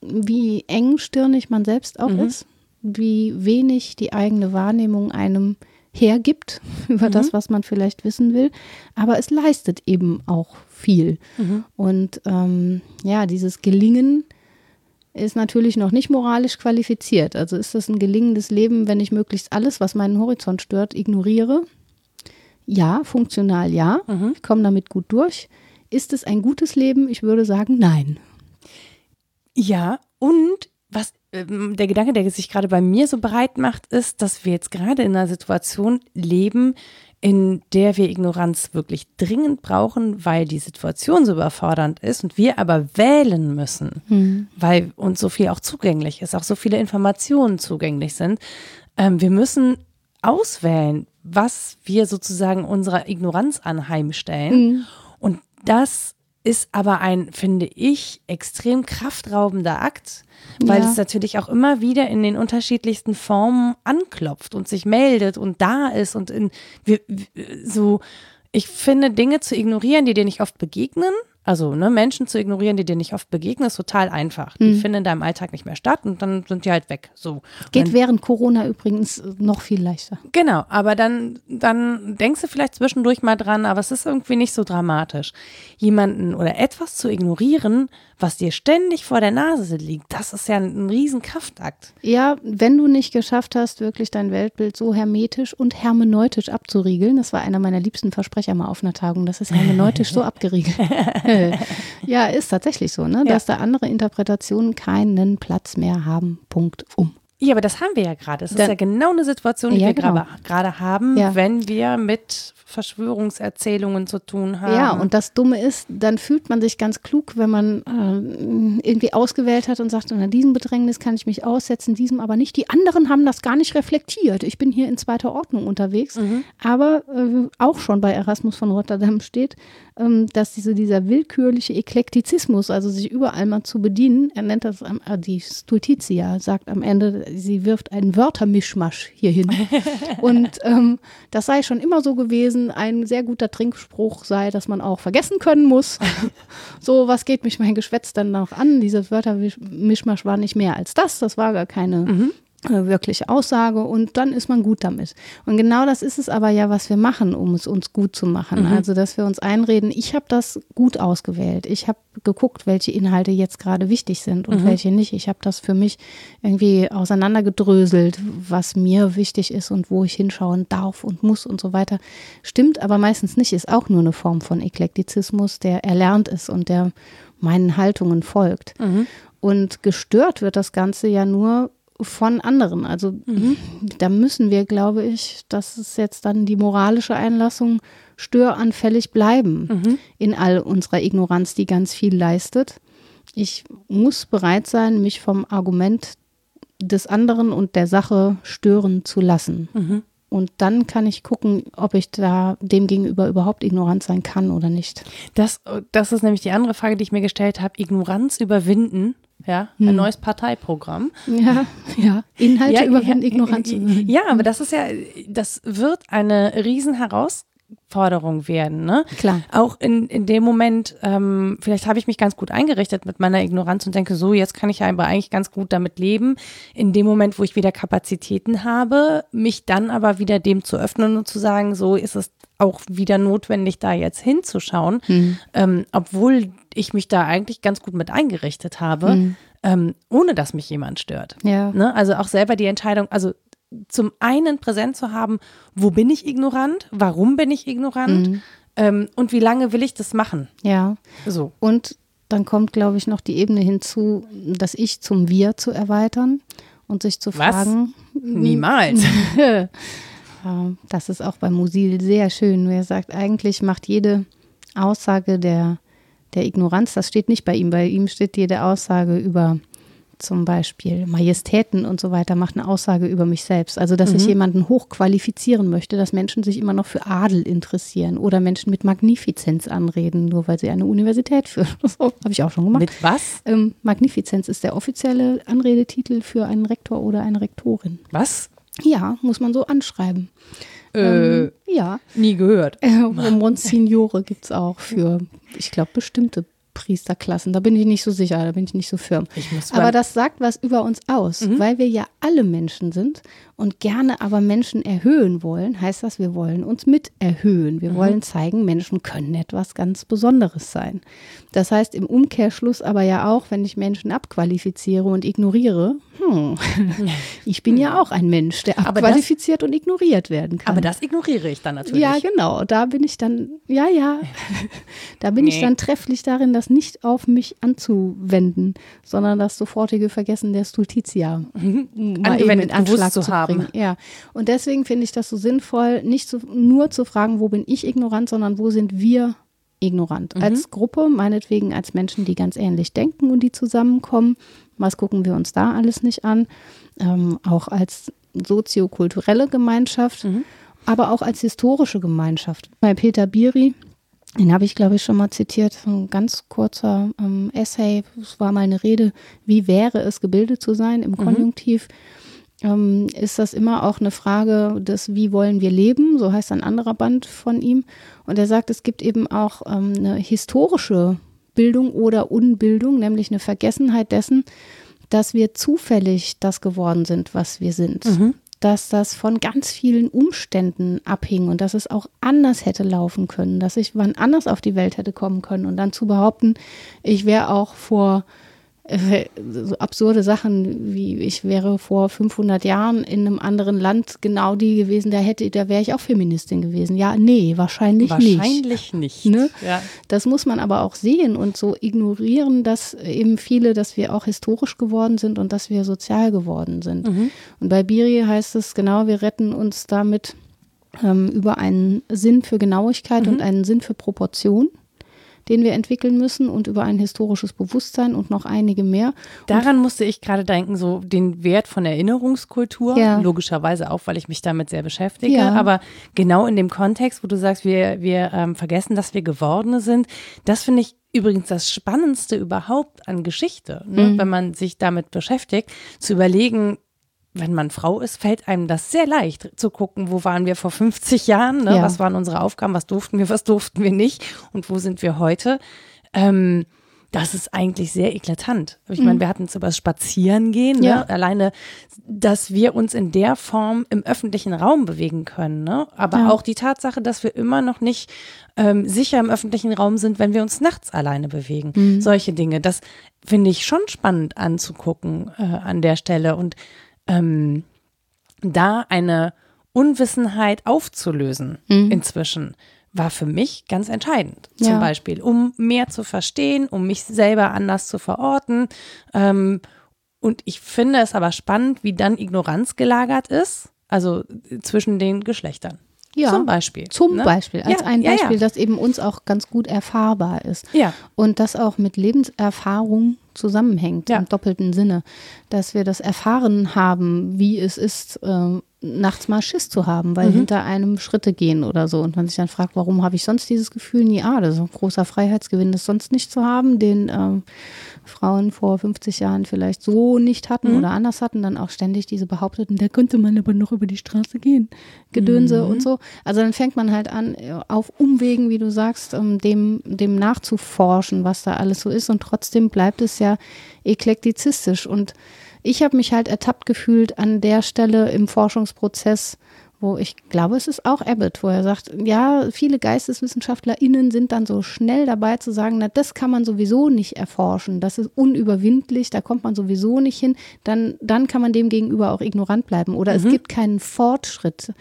wie engstirnig man selbst auch mhm. ist, wie wenig die eigene Wahrnehmung einem hergibt über mhm. das, was man vielleicht wissen will. Aber es leistet eben auch viel. Mhm. Und ähm, ja, dieses Gelingen ist natürlich noch nicht moralisch qualifiziert. Also ist das ein gelingendes Leben, wenn ich möglichst alles, was meinen Horizont stört, ignoriere? Ja, funktional ja. Mhm. Ich komme damit gut durch. Ist es ein gutes Leben? Ich würde sagen, nein. Ja, und was ähm, der Gedanke, der sich gerade bei mir so bereit macht, ist, dass wir jetzt gerade in einer Situation leben, in der wir Ignoranz wirklich dringend brauchen, weil die Situation so überfordernd ist und wir aber wählen müssen, mhm. weil uns so viel auch zugänglich ist, auch so viele Informationen zugänglich sind. Ähm, wir müssen auswählen, was wir sozusagen unserer Ignoranz anheimstellen. Mhm. Und das ist aber ein, finde ich, extrem kraftraubender Akt, weil ja. es natürlich auch immer wieder in den unterschiedlichsten Formen anklopft und sich meldet und da ist und in so, ich finde, Dinge zu ignorieren, die dir nicht oft begegnen, also ne, Menschen zu ignorieren, die dir nicht oft begegnen, ist total einfach. Die mhm. finden in deinem Alltag nicht mehr statt und dann sind die halt weg. So. Geht dann, während Corona übrigens noch viel leichter. Genau, aber dann, dann denkst du vielleicht zwischendurch mal dran, aber es ist irgendwie nicht so dramatisch. Jemanden oder etwas zu ignorieren, was dir ständig vor der Nase liegt, das ist ja ein, ein riesen Kraftakt. Ja, wenn du nicht geschafft hast, wirklich dein Weltbild so hermetisch und hermeneutisch abzuriegeln, das war einer meiner liebsten Versprecher mal auf einer Tagung, das ist hermeneutisch so abgeriegelt. ja, ist tatsächlich so, ne? dass ja. da andere Interpretationen keinen Platz mehr haben. Punkt um. Ja, aber das haben wir ja gerade. Das ist ja genau eine Situation, die ja, wir genau. gerade haben, ja. wenn wir mit Verschwörungserzählungen zu tun haben. Ja, und das Dumme ist, dann fühlt man sich ganz klug, wenn man äh, irgendwie ausgewählt hat und sagt, unter diesem Bedrängnis kann ich mich aussetzen, diesem aber nicht. Die anderen haben das gar nicht reflektiert. Ich bin hier in zweiter Ordnung unterwegs. Mhm. Aber äh, auch schon bei Erasmus von Rotterdam steht, ähm, dass diese, dieser willkürliche Eklektizismus, also sich überall mal zu bedienen, er nennt das, äh, die Stultitia, sagt am Ende, sie wirft einen Wörtermischmasch hier hin. und ähm, das sei schon immer so gewesen. Ein sehr guter Trinkspruch sei, dass man auch vergessen können muss. so, was geht mich mein Geschwätz dann noch an? Diese Wörtermischmasch war nicht mehr als das. Das war gar keine mhm wirkliche Aussage und dann ist man gut damit. Und genau das ist es aber ja, was wir machen, um es uns gut zu machen. Mhm. Also, dass wir uns einreden, ich habe das gut ausgewählt. Ich habe geguckt, welche Inhalte jetzt gerade wichtig sind und mhm. welche nicht. Ich habe das für mich irgendwie auseinandergedröselt, was mir wichtig ist und wo ich hinschauen darf und muss und so weiter. Stimmt aber meistens nicht, ist auch nur eine Form von Eklektizismus, der erlernt ist und der meinen Haltungen folgt. Mhm. Und gestört wird das Ganze ja nur, von anderen. Also mhm. da müssen wir, glaube ich, das ist jetzt dann die moralische Einlassung, störanfällig bleiben mhm. in all unserer Ignoranz, die ganz viel leistet. Ich muss bereit sein, mich vom Argument des anderen und der Sache stören zu lassen. Mhm. Und dann kann ich gucken, ob ich da dem gegenüber überhaupt ignorant sein kann oder nicht. Das, das ist nämlich die andere Frage, die ich mir gestellt habe. Ignoranz überwinden ja, ein hm. neues Parteiprogramm. Ja, ja. Inhalte ja, überwinden, ja, Ignoranz überwinden. Ja, aber das ist ja, das wird eine Riesenherausforderung werden, ne? Klar. Auch in, in dem Moment, ähm, vielleicht habe ich mich ganz gut eingerichtet mit meiner Ignoranz und denke, so, jetzt kann ich ja aber eigentlich ganz gut damit leben. In dem Moment, wo ich wieder Kapazitäten habe, mich dann aber wieder dem zu öffnen und zu sagen, so ist es auch wieder notwendig, da jetzt hinzuschauen, hm. ähm, obwohl ich mich da eigentlich ganz gut mit eingerichtet habe, mhm. ähm, ohne dass mich jemand stört. Ja. Ne? Also auch selber die Entscheidung, also zum einen präsent zu haben, wo bin ich ignorant, warum bin ich ignorant mhm. ähm, und wie lange will ich das machen. Ja. So. Und dann kommt, glaube ich, noch die Ebene hinzu, das Ich zum Wir zu erweitern und sich zu Was? fragen. Niemals. das ist auch bei Musil sehr schön. Er sagt, eigentlich macht jede Aussage der der Ignoranz, das steht nicht bei ihm. Bei ihm steht jede Aussage über zum Beispiel Majestäten und so weiter, macht eine Aussage über mich selbst. Also, dass mhm. ich jemanden hochqualifizieren möchte, dass Menschen sich immer noch für Adel interessieren oder Menschen mit Magnifizenz anreden, nur weil sie eine Universität führen. So, habe ich auch schon gemacht. Mit was? Ähm, Magnifizenz ist der offizielle Anredetitel für einen Rektor oder eine Rektorin. Was? Ja, muss man so anschreiben. Äh, ähm, ja. Nie gehört. Äh, Monsignore gibt es auch für, ich glaube, bestimmte Priesterklassen. Da bin ich nicht so sicher, da bin ich nicht so firm. aber das sagt was über uns aus, mhm. weil wir ja alle Menschen sind und gerne aber Menschen erhöhen wollen, heißt das, wir wollen uns mit erhöhen. Wir mhm. wollen zeigen, Menschen können etwas ganz Besonderes sein. Das heißt im Umkehrschluss aber ja auch, wenn ich Menschen abqualifiziere und ignoriere, hm, ich bin ja auch ein Mensch, der abqualifiziert das, und ignoriert werden kann. Aber das ignoriere ich dann natürlich. Ja, genau. Da bin ich dann, ja, ja, da bin nee. ich dann trefflich darin, das nicht auf mich anzuwenden, sondern das sofortige Vergessen der Stultitia mhm. mal eben in Anschlag zu, haben haben. Ja, und deswegen finde ich das so sinnvoll, nicht zu, nur zu fragen, wo bin ich ignorant, sondern wo sind wir ignorant. Mhm. Als Gruppe, meinetwegen als Menschen, die ganz ähnlich denken und die zusammenkommen. Was gucken wir uns da alles nicht an? Ähm, auch als soziokulturelle Gemeinschaft, mhm. aber auch als historische Gemeinschaft. Bei Peter Biri, den habe ich, glaube ich, schon mal zitiert, ein ganz kurzer ähm, Essay. Es war mal eine Rede, wie wäre es, gebildet zu sein im mhm. Konjunktiv. Mhm ähm, ist das immer auch eine Frage des, wie wollen wir leben? So heißt ein anderer Band von ihm. Und er sagt, es gibt eben auch ähm, eine historische Bildung oder Unbildung, nämlich eine Vergessenheit dessen, dass wir zufällig das geworden sind, was wir sind. Mhm. Dass das von ganz vielen Umständen abhing und dass es auch anders hätte laufen können, dass ich wann anders auf die Welt hätte kommen können und dann zu behaupten, ich wäre auch vor so absurde Sachen wie ich wäre vor 500 Jahren in einem anderen Land genau die gewesen, da hätte, da wäre ich auch Feministin gewesen. Ja, nee, wahrscheinlich, nicht. Wahrscheinlich nicht. Ne? Ja. Das muss man aber auch sehen und so ignorieren, dass eben viele, dass wir auch historisch geworden sind und dass wir sozial geworden sind. Mhm. Und bei Biri heißt es genau, wir retten uns damit ähm, über einen Sinn für Genauigkeit mhm. und einen Sinn für Proportion den wir entwickeln müssen und über ein historisches Bewusstsein und noch einige mehr. Daran und musste ich gerade denken, so den Wert von Erinnerungskultur, ja. logischerweise auch, weil ich mich damit sehr beschäftige, ja. aber genau in dem Kontext, wo du sagst, wir, wir ähm, vergessen, dass wir Gewordene sind, das finde ich übrigens das Spannendste überhaupt an Geschichte, ne? mhm. wenn man sich damit beschäftigt, zu überlegen, wenn man Frau ist, fällt einem das sehr leicht zu gucken, wo waren wir vor 50 Jahren, ne? Ja. was waren unsere Aufgaben, was durften wir, was durften wir nicht und wo sind wir heute. Ähm, das ist eigentlich sehr eklatant. Ich meine, wir hatten es über das Spazierengehen, ne? Ja. alleine, dass wir uns in der Form im öffentlichen Raum bewegen können. Ne? Aber Ja. auch die Tatsache, dass wir immer noch nicht ähm, sicher im öffentlichen Raum sind, wenn wir uns nachts alleine bewegen. Solche Dinge, das finde ich schon spannend anzugucken äh, an der Stelle. Und ähm, da eine Unwissenheit aufzulösen inzwischen war für mich ganz entscheidend. Zum Ja. Beispiel, um mehr zu verstehen, um mich selber anders zu verorten. Ähm, und ich finde es aber spannend, wie dann Ignoranz gelagert ist, also zwischen den Geschlechtern. Ja. Zum Beispiel. Zum ne? Beispiel, als Ja, ein Beispiel, ja. das eben uns auch ganz gut erfahrbar ist. Ja. Und das auch mit Lebenserfahrung zusammenhängt, Ja. im doppelten Sinne. Dass wir das erfahren haben, wie es ist, äh, nachts mal Schiss zu haben, weil hinter einem Schritte gehen oder so. Und man sich dann fragt, warum habe ich sonst dieses Gefühl nie? Ah, das ist ein großer Freiheitsgewinn, das sonst nicht zu haben, den ähm, Frauen vor 50 Jahren vielleicht so nicht hatten oder anders hatten, dann auch ständig diese behaupteten, da könnte man aber noch über die Straße gehen, Gedönse und so. Also dann fängt man halt an, äh, auf Umwegen, wie du sagst, ähm, dem, dem nachzuforschen, was da alles so ist und trotzdem bleibt es ja eklektizistisch und ich habe mich halt ertappt gefühlt an der Stelle im Forschungsprozess, wo ich glaube, es ist auch Abbott, wo er sagt, ja, viele GeisteswissenschaftlerInnen sind dann so schnell dabei zu sagen, na, das kann man sowieso nicht erforschen, das ist unüberwindlich, da kommt man sowieso nicht hin, dann, dann kann man dem gegenüber auch ignorant bleiben. Oder es gibt keinen Fortschritt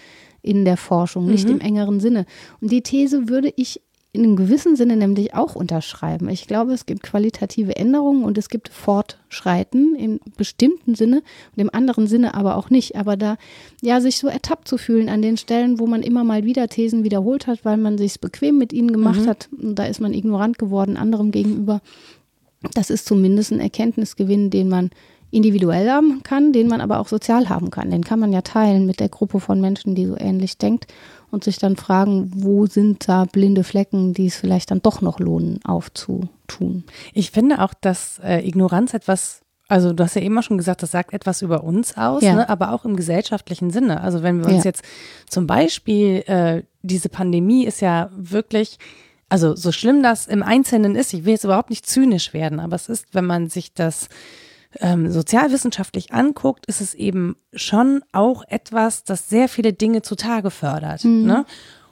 in der Forschung, nicht im engeren Sinne. Und die These würde ich in einem gewissen Sinne nämlich auch unterschreiben. Ich glaube, es gibt qualitative Änderungen und es gibt Fortschreiten im bestimmten Sinne und im anderen Sinne aber auch nicht. Aber da ja sich so ertappt zu fühlen an den Stellen, wo man immer mal wieder Thesen wiederholt hat, weil man sich bequem mit ihnen gemacht hat, und da ist man ignorant geworden anderem gegenüber. Das ist zumindest ein Erkenntnisgewinn, den man individuell haben kann, den man aber auch sozial haben kann. Den kann man ja teilen mit der Gruppe von Menschen, die so ähnlich denkt und sich dann fragen, wo sind da blinde Flecken, die es vielleicht dann doch noch lohnen aufzutun. Ich finde auch, dass äh, Ignoranz etwas, also du hast ja eben auch schon gesagt, das sagt etwas über uns aus, Ja. ne, aber auch im gesellschaftlichen Sinne. Also wenn wir uns Ja. jetzt zum Beispiel, äh, diese Pandemie ist ja wirklich, also so schlimm das im Einzelnen ist, ich will jetzt überhaupt nicht zynisch werden, aber es ist, wenn man sich das ähm, sozialwissenschaftlich anguckt, ist es eben schon auch etwas, das sehr viele Dinge zutage fördert. Ne?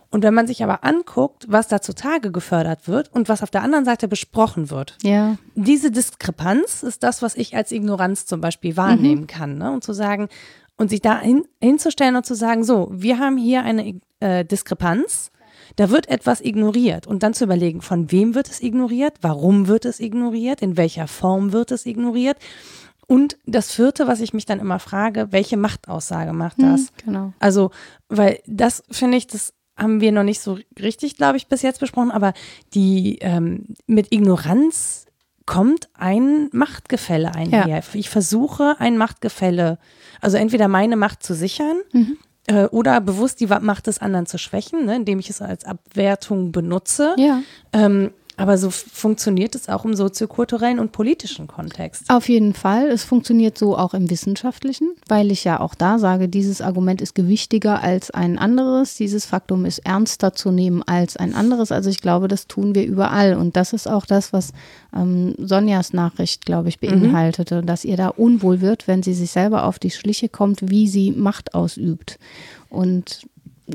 Und wenn man sich aber anguckt, was da zutage gefördert wird und was auf der anderen Seite besprochen wird, Ja, diese Diskrepanz ist das, was ich als Ignoranz zum Beispiel wahrnehmen kann. Ne? Und zu sagen, und sich da hin, hinzustellen und zu sagen, so, wir haben hier eine äh, Diskrepanz, da wird etwas ignoriert und dann zu überlegen, von wem wird es ignoriert, warum wird es ignoriert, in welcher Form wird es ignoriert. Und das vierte, was ich mich dann immer frage, welche Machtaussage macht das? genau. Also, weil das finde ich, das haben wir noch nicht so richtig, glaube ich, bis jetzt besprochen, aber die ähm, mit Ignoranz kommt ein Machtgefälle einher. Ich versuche ein Machtgefälle, also entweder meine Macht zu sichern äh, oder bewusst die Macht des anderen zu schwächen, ne, indem ich es als Abwertung benutze. Ja. Ähm, aber so funktioniert es auch im soziokulturellen und politischen Kontext. Auf jeden Fall. Es funktioniert so auch im Wissenschaftlichen, weil ich ja auch da sage, dieses Argument ist gewichtiger als ein anderes. Dieses Faktum ist ernster zu nehmen als ein anderes. Also ich glaube, das tun wir überall. Und das ist auch das, was ähm, Sonjas Nachricht, glaube ich, beinhaltete, dass ihr da unwohl wird, wenn sie sich selber auf die Schliche kommt, wie sie Macht ausübt. Und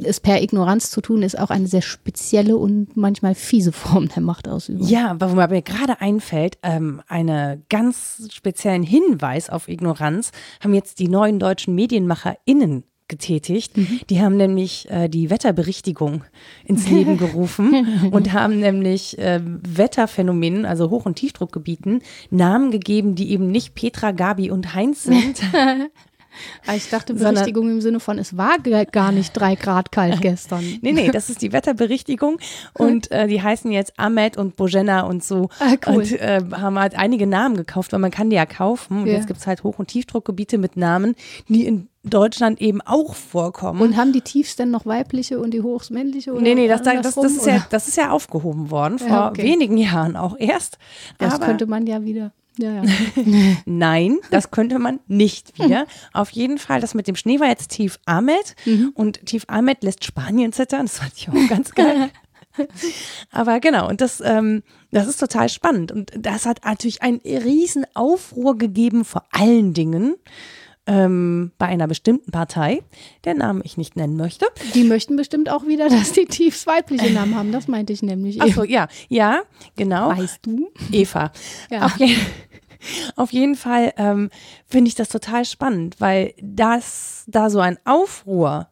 es per Ignoranz zu tun, ist auch eine sehr spezielle und manchmal fiese Form der Machtausübung. Ja, aber wo mir gerade einfällt, ähm, einen ganz speziellen Hinweis auf Ignoranz haben jetzt die neuen deutschen MedienmacherInnen getätigt. Die haben nämlich äh, die Wetterberichtigung ins Leben gerufen und haben nämlich äh, Wetterphänomenen, also Hoch- und Tiefdruckgebieten, Namen gegeben, die eben nicht Petra, Gabi und Heinz sind. Ah, Ich dachte Sondern- Berichtigung im Sinne von, es war gar nicht drei Grad kalt gestern. Nee, nee, das ist die Wetterberichtigung und äh, die heißen jetzt Ahmed und Bojena und so. Ah, cool. Und äh, haben halt einige Namen gekauft, weil man kann die ja kaufen. Und Ja. jetzt gibt es halt Hoch- und Tiefdruckgebiete mit Namen, die in Deutschland eben auch vorkommen. Und haben die Tiefs denn noch weibliche und die Hochs männliche? Oder nee, nee, das, das, das, ist ja, das ist ja aufgehoben worden, vor Ja, okay. wenigen Jahren auch erst. Das Aber könnte man ja wieder. Ja, ja. Nein, das könnte man nicht wieder. Auf jeden Fall, das mit dem Schnee war jetzt Tief Ahmed und Tief Ahmed lässt Spanien zittern. Das fand ich auch ganz geil. Aber genau, und das, ähm, das ist total spannend. Und das hat natürlich einen riesen Aufruhr gegeben, vor allen Dingen ähm, bei einer bestimmten Partei, der Namen ich nicht nennen möchte. Die möchten bestimmt auch wieder, dass die Tiefs weibliche Namen haben. Das meinte ich nämlich. Achso, ja, ja, genau. Weißt du? Eva. Ja. Auf, je auf jeden Fall ähm, finde ich das total spannend, weil das da so ein Aufruhr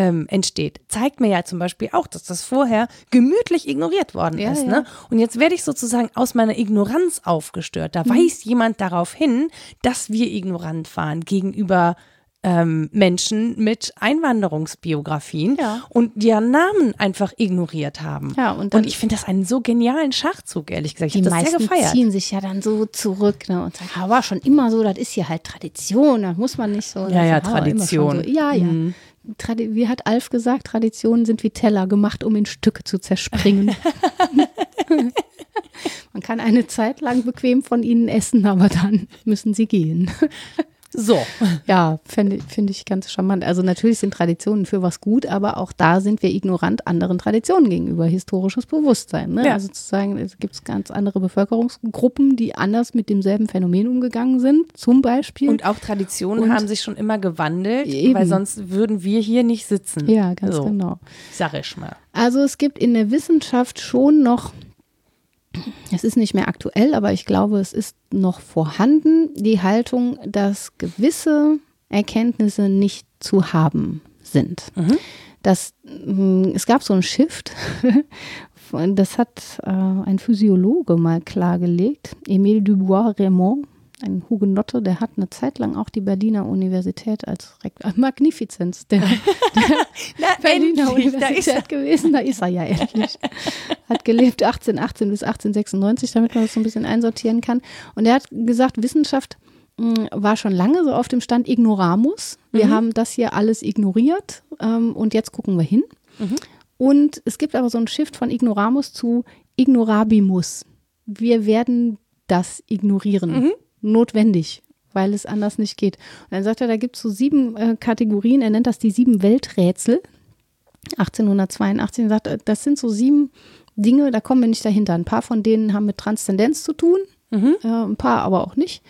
ähm, entsteht, zeigt mir ja zum Beispiel auch, dass das vorher gemütlich ignoriert worden Ja, ist. ja. Ne? Und jetzt werde ich sozusagen aus meiner Ignoranz aufgestört. Da weist jemand darauf hin, dass wir ignorant waren gegenüber ähm, Menschen mit Einwanderungsbiografien Ja. und deren Namen einfach ignoriert haben. Ja, und dann- ich finde das einen so genialen Schachzug, ehrlich gesagt. Ich Die meisten ziehen sich ja dann so zurück ne, und sagen, "Ah, war schon immer so, das ist hier halt Tradition, da muss man nicht so. Ja, ja, schon Tradition. So. Ja, ja. Mhm. Wie hat Alf gesagt, Traditionen sind wie Teller, gemacht, um in Stücke zu zerspringen. man kann eine Zeit lang bequem von ihnen essen, aber dann müssen sie gehen. So. Ja, finde find ich ganz charmant. Also natürlich sind Traditionen für was gut, aber auch da sind wir ignorant anderen Traditionen gegenüber, historisches Bewusstsein. Ne? Ja. Also zu sagen, es gibt ganz andere Bevölkerungsgruppen, die anders mit demselben Phänomen umgegangen sind, zum Beispiel. Und auch Traditionen Und- haben sich schon immer gewandelt, Eben. weil sonst würden wir hier nicht sitzen. ja, ganz so, genau. Sag ich mal. Also es gibt in der Wissenschaft schon noch, es ist nicht mehr aktuell, aber ich glaube, es ist noch vorhanden, die Haltung, dass gewisse Erkenntnisse nicht zu haben sind. Das, mh, es gab so einen Shift, das hat äh, ein Physiologe mal klargelegt, Emile Dubois-Raymond, ein Hugenotte, der hat eine Zeit lang auch die Berliner Universität als Rektor, Magnifizenz, der, Na, Berliner endlich, da er. Universität gewesen, da ist er ja endlich. Hat gelebt 1818 bis 1896, damit man das so ein bisschen einsortieren kann. Und er hat gesagt, Wissenschaft mh, war schon lange so auf dem Stand Ignoramus. Wir haben das hier alles ignoriert ähm, und jetzt gucken wir hin. Und es gibt aber so einen Shift von Ignoramus zu Ignorabimus. Wir werden das ignorieren. Notwendig, weil es anders nicht geht. Und dann sagt er, da gibt es so sieben äh, Kategorien. Er nennt das die sieben Welträtsel. 1882 und sagt, äh, das sind so sieben Dinge, da kommen wir nicht dahinter. Ein paar von denen haben mit Transzendenz zu tun, Mhm. äh, ein paar aber auch nicht.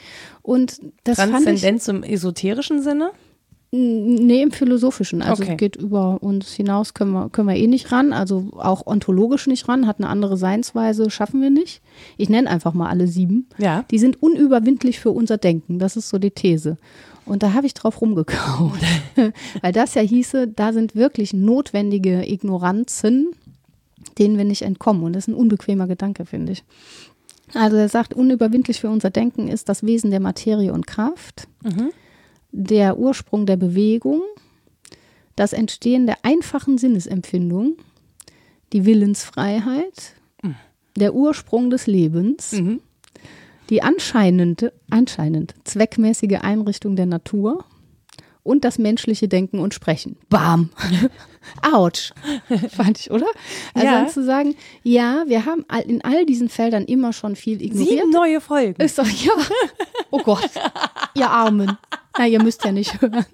Und das fand ich, Transzendenz im esoterischen Sinne? Nee, im Philosophischen. Also Okay. geht über uns hinaus, können wir, können wir eh nicht ran. Also auch ontologisch nicht ran, hat eine andere Seinsweise, schaffen wir nicht. Ich nenne einfach mal alle sieben. Ja. Die sind unüberwindlich für unser Denken. Das ist so die These. Und da habe ich drauf rumgekaut. Weil das ja hieße, da sind wirklich notwendige Ignoranzen, denen wir nicht entkommen. Und das ist ein unbequemer Gedanke, finde ich. Also er sagt, unüberwindlich für unser Denken ist das Wesen der Materie und Kraft, der Ursprung der Bewegung, das Entstehen der einfachen Sinnesempfindung, die Willensfreiheit, der Ursprung des Lebens, die anscheinend, anscheinend zweckmäßige Einrichtung der Natur und das menschliche Denken und Sprechen. Bam! Autsch! Fand ich, oder? Also Ja. zu sagen, ja, wir haben in all diesen Feldern immer schon viel ignoriert. Sieben neue Folgen. Ist doch, ja. Oh Gott. Ihr Armen. Na, ihr müsst ja nicht hören.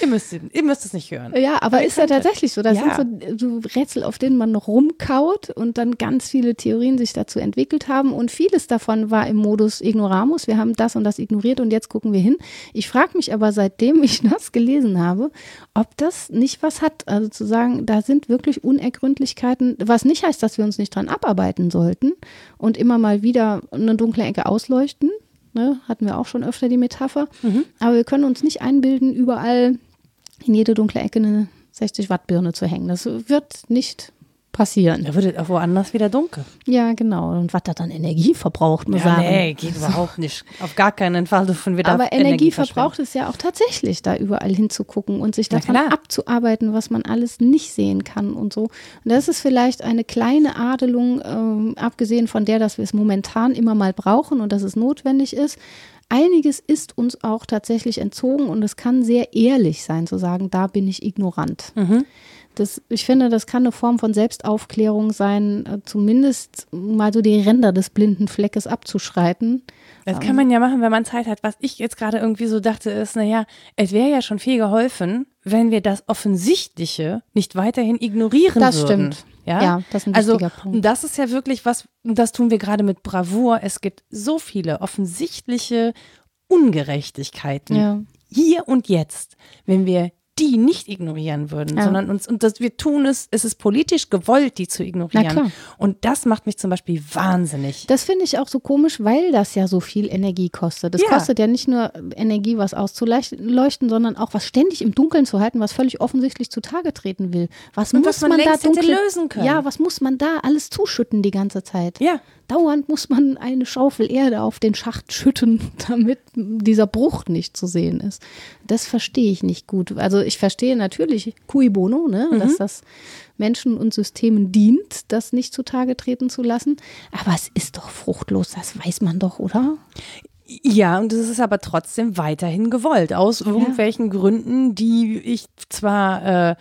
Ihr müsst, ihr müsst es nicht hören. Ja, aber ihr ist ja tatsächlich so. Das Ja. sind so, so Rätsel, auf denen man rumkaut und dann ganz viele Theorien sich dazu entwickelt haben. Und vieles davon war im Modus Ignoramus. Wir haben das und das ignoriert und jetzt gucken wir hin. Ich frage mich aber, seitdem ich das gelesen habe, ob das nicht was hat. Also zu sagen, da sind wirklich Unergründlichkeiten, was nicht heißt, dass wir uns nicht dran abarbeiten sollten und immer mal wieder eine dunkle Ecke ausleuchten. Ne, hatten wir auch schon öfter die Metapher. Aber wir können uns nicht einbilden, überall in jede dunkle Ecke eine 60 Watt Birne zu hängen. Das wird nicht passieren. Da wird es auch woanders wieder dunkel. Ja, genau. Und was das dann Energie verbraucht, muss Ja, sagen. nee, geht überhaupt nicht. Auf gar keinen Fall davon wieder Aber Energie verbraucht es ja auch tatsächlich, da überall hinzugucken und sich davon abzuarbeiten, was man alles nicht sehen kann und so. Und das ist vielleicht eine kleine Adelung, ähm, abgesehen von der, dass wir es momentan immer mal brauchen und dass es notwendig ist. Einiges ist uns auch tatsächlich entzogen und es kann sehr ehrlich sein, zu sagen, da bin ich ignorant. Das, ich finde, das kann eine Form von Selbstaufklärung sein, äh, zumindest mal so die Ränder des blinden Fleckes abzuschreiten. Das kann man ja machen, wenn man Zeit hat. Was ich jetzt gerade irgendwie so dachte, ist, naja, es wäre ja schon viel geholfen, wenn wir das Offensichtliche nicht weiterhin ignorieren Das würden. stimmt. Ja, Ja, das ist ein also wichtiger Punkt. das ist ja wirklich was, und das tun wir gerade mit Bravour. Es gibt so viele offensichtliche Ungerechtigkeiten Ja. hier und jetzt, wenn wir die nicht ignorieren würden, Ja. sondern uns, und das, wir tun es, es ist politisch gewollt, die zu ignorieren. Und das macht mich zum Beispiel wahnsinnig. Das finde ich auch so komisch, weil das ja so viel Energie kostet. Das Ja. kostet ja nicht nur Energie, was auszuleuchten, sondern auch was ständig im Dunkeln zu halten, was völlig offensichtlich zutage treten will. Was Und muss was man man, da dunkle, lösen können. Ja, was muss man da alles zuschütten die ganze Zeit? Ja. Dauernd muss man eine Schaufel Erde auf den Schacht schütten, damit dieser Bruch nicht zu sehen ist. Das verstehe ich nicht gut. Also ich verstehe natürlich cui bono, ne, Mhm. dass das Menschen und Systemen dient, das nicht zutage treten zu lassen. Aber es ist doch fruchtlos, das weiß man doch, oder? Ja, und es ist aber trotzdem weiterhin gewollt, aus irgendwelchen Gründen, die ich zwar äh,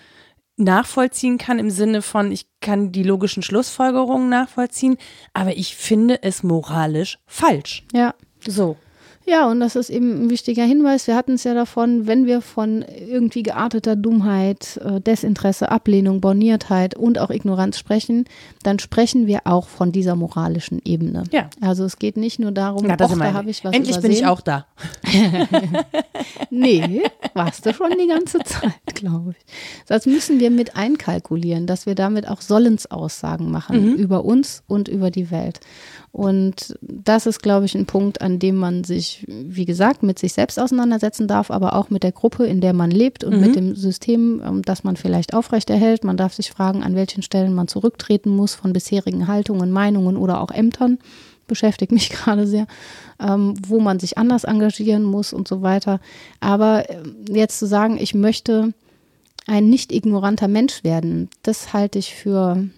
nachvollziehen kann im Sinne von, ich kann die logischen Schlussfolgerungen nachvollziehen, aber ich finde es moralisch falsch. Ja. So. Ja, und das ist eben ein wichtiger Hinweis. Wir hatten es ja davon, wenn wir von irgendwie gearteter Dummheit, äh, Desinteresse, Ablehnung, Borniertheit und auch Ignoranz sprechen, dann sprechen wir auch von dieser moralischen Ebene. Ja. Also es geht nicht nur darum, Ja, das och, da habe ich was Endlich übersehen. bin ich auch da. Nee, warst du schon die ganze Zeit, glaube ich. Das müssen wir mit einkalkulieren, dass wir damit auch Sollensaussagen machen über uns und über die Welt. Und das ist, glaube ich, ein Punkt, an dem man sich, wie gesagt, mit sich selbst auseinandersetzen darf, aber auch mit der Gruppe, in der man lebt und mit dem System, ähm, das man vielleicht aufrechterhält. Man darf sich fragen, an welchen Stellen man zurücktreten muss von bisherigen Haltungen, Meinungen oder auch Ämtern beschäftigt mich gerade sehr, ähm, wo man sich anders engagieren muss und so weiter. Aber ähm, jetzt zu sagen, ich möchte ein nicht ignoranter Mensch werden, das halte ich für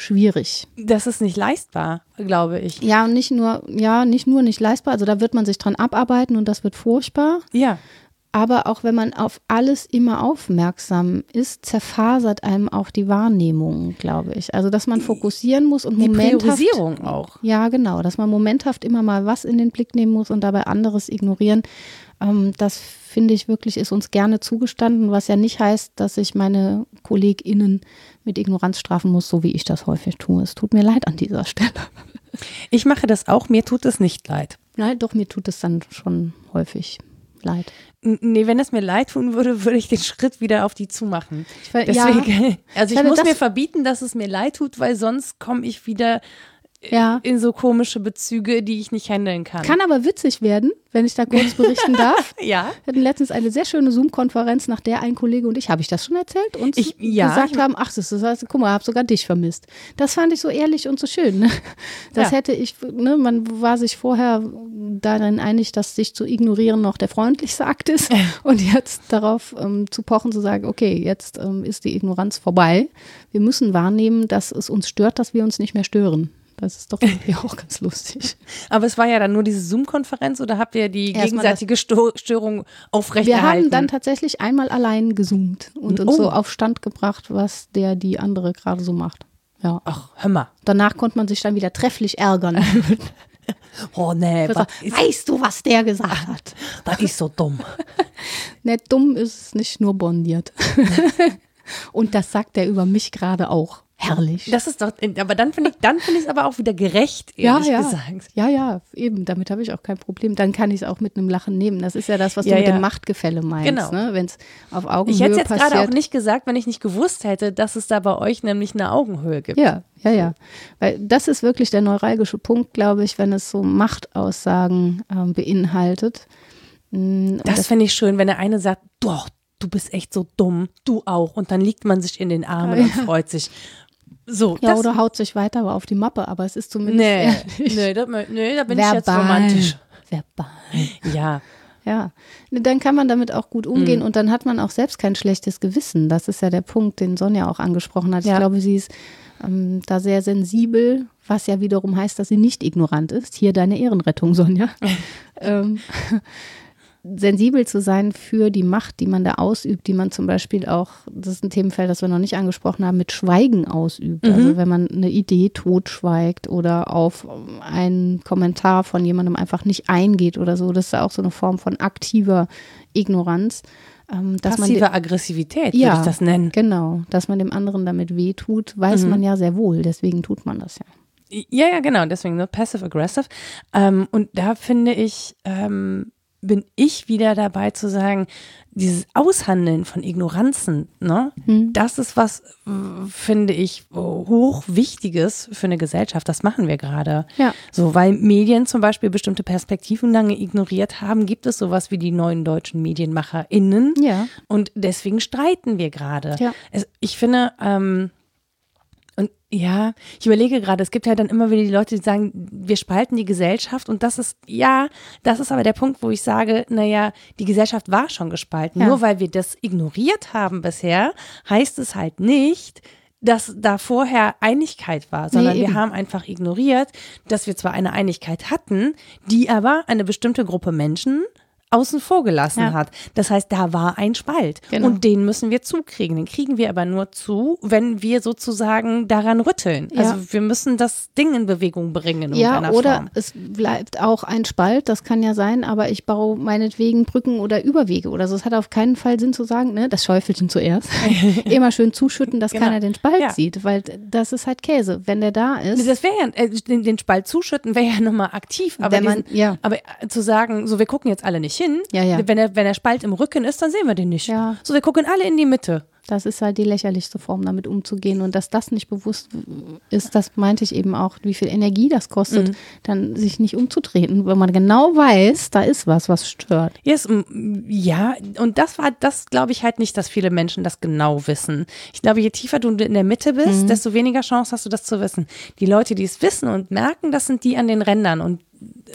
schwierig. Das ist nicht leistbar, glaube ich. Ja, und nicht nur, ja, nicht nur nicht leistbar, also da wird man sich dran abarbeiten und das wird furchtbar. Ja. Aber auch wenn man auf alles immer aufmerksam ist, zerfasert einem auch die Wahrnehmung, glaube ich. Also, dass man fokussieren muss und Die momenthaft Priorisierung auch. Ja, genau, dass man momenthaft immer mal was in den Blick nehmen muss und dabei anderes ignorieren. Ähm, das finde ich wirklich ist uns gerne zugestanden, was ja nicht heißt, dass ich meine KollegInnen mit Ignoranz strafen muss, so wie ich das häufig tue. Es tut mir leid an dieser Stelle. Ich mache das auch, mir tut es nicht leid. Nein, doch, mir tut es dann schon häufig leid. Nee, wenn es mir leid tun würde, würde ich den Schritt wieder auf die zumachen. Ich Deswegen, also ich muss mir verbieten, dass es mir leid tut, weil sonst komme ich wieder Ja. in so komische Bezüge, die ich nicht handeln kann. Kann aber witzig werden, wenn ich da kurz berichten darf. ja. Wir hatten letztens eine sehr schöne Zoom-Konferenz, nach der ein Kollege und ich, habe ich das schon erzählt, uns Ich- ja, gesagt ich- haben, ach, das ist, das, guck mal, habe sogar dich vermisst. Das fand ich so ehrlich und so schön. Ne? Das Ja. hätte ich, ne, man war sich vorher darin einig, dass sich zu ignorieren noch der freundlichste Akt ist und jetzt darauf ähm, zu pochen, zu sagen, okay, jetzt ähm, ist die Ignoranz vorbei. Wir müssen wahrnehmen, dass es uns stört, dass wir uns nicht mehr stören. Das ist doch irgendwie auch ganz lustig. Aber es war ja dann nur diese Zoom-Konferenz oder habt ihr die Erstmal gegenseitige Störung Wir aufrechterhalten? haben dann tatsächlich einmal allein gezoomt und uns Oh. so auf Stand gebracht, was der die andere gerade so macht. Ja. Ach, hör mal. Danach konnte man sich dann wieder trefflich ärgern. Oh nee, was weißt du, was der gesagt hat? das ist so dumm. Nicht dumm ist es nicht nur bondiert. und das sagt er über mich gerade auch. Herrlich. Das ist doch, aber dann finde ich, dann finde ich es aber auch wieder gerecht, ja, ehrlich ja. gesagt. ja, ja, eben, damit habe ich auch kein Problem. Dann kann ich es auch mit einem Lachen nehmen. Das ist ja das, was Ja, du mit ja. dem Machtgefälle meinst. Genau. Ne? Wenn es auf Augenhöhe Ich hätte es jetzt gerade auch nicht gesagt, wenn ich nicht gewusst hätte, dass es da bei euch nämlich eine Augenhöhe gibt. Ja, ja, ja. Weil das ist wirklich der neuralgische Punkt, glaube ich, wenn es so Machtaussagen ähm, beinhaltet. Mm, und Das finde ich schön, wenn der eine sagt, doch, du bist echt so dumm, du auch. Und dann liegt man sich in den Armen Ja. und freut sich. So, ja, oder haut sich weiter aber auf die Mappe, aber es ist zumindest nee, nee, da, nee, da bin ich jetzt Verbal. romantisch. Verbal. Ja, Ja, dann kann man damit auch gut Mhm. umgehen und dann hat man auch selbst kein schlechtes Gewissen. Das ist ja der Punkt, den Sonja auch angesprochen hat. Ja. Ich glaube, sie ist ähm, da sehr sensibel, was ja wiederum heißt, dass sie nicht ignorant ist. Hier deine Ehrenrettung, Sonja. ähm, sensibel zu sein für die Macht, die man da ausübt, die man zum Beispiel auch, das ist ein Themenfeld, das wir noch nicht angesprochen haben, mit Schweigen ausübt. Mhm. Also wenn man eine Idee totschweigt oder auf einen Kommentar von jemandem einfach nicht eingeht oder so, das ist auch so eine Form von aktiver Ignoranz. Ähm, Passive Aggressivität, Ja. würde ich das nennen. Genau, dass man dem anderen damit wehtut, weiß Mhm. man ja sehr wohl, deswegen tut man das ja. Ja, ja, genau, deswegen ne, passive-aggressive. Ähm, und da finde ich, ähm, bin ich wieder dabei zu sagen, dieses Aushandeln von Ignoranzen, ne, Hm. das ist was, finde ich, hochwichtiges für eine Gesellschaft. Das machen wir gerade. Ja. So, weil Medien zum Beispiel bestimmte Perspektiven lange ignoriert haben, gibt es sowas wie die neuen deutschen MedienmacherInnen. Ja. Und deswegen streiten wir gerade. Ja. Es, ich finde, ähm, und ja, ich überlege gerade, es gibt ja dann immer wieder die Leute, die sagen, wir spalten die Gesellschaft und das ist, ja, das ist aber der Punkt, wo ich sage, naja, die Gesellschaft war schon gespalten. Ja. Nur weil wir das ignoriert haben bisher, heißt es halt nicht, dass da vorher Einigkeit war, sondern wir eben. haben einfach ignoriert, dass wir zwar eine Einigkeit hatten, die aber eine bestimmte Gruppe Menschen außen vor gelassen Ja. hat. Das heißt, da war ein Spalt. Genau. Und den müssen wir zukriegen. Den kriegen wir aber nur zu, wenn wir sozusagen daran rütteln. Ja. Also wir müssen das Ding in Bewegung bringen in Ja, oder Form. es bleibt auch ein Spalt, das kann ja sein, aber ich baue meinetwegen Brücken oder Überwege oder so. Es hat auf keinen Fall Sinn zu sagen, ne, das Schäufelchen zuerst. Immer schön zuschütten, dass Genau. keiner den Spalt Ja. sieht, weil das ist halt Käse. Wenn der da ist, Das wäre ja, äh, den, den Spalt zuschütten wäre ja nochmal aktiv. Aber, man- diesen, ja. aber äh, zu sagen, so wir gucken jetzt alle nicht hin, Ja, ja. Wenn, der, wenn der Spalt im Rücken ist, dann sehen wir den nicht. Ja. So, wir gucken alle in die Mitte. Das ist halt die lächerlichste Form, damit umzugehen. Und dass das nicht bewusst ist, das meinte ich eben auch, wie viel Energie das kostet, Mhm. dann sich nicht umzutreten, wenn man genau weiß, da ist was, was stört. Yes, ja, und das war, das glaube ich halt nicht, dass viele Menschen das genau wissen. Ich glaube, je tiefer du in der Mitte bist, desto weniger Chance hast du, das zu wissen. Die Leute, die es wissen und merken, das sind die an den Rändern und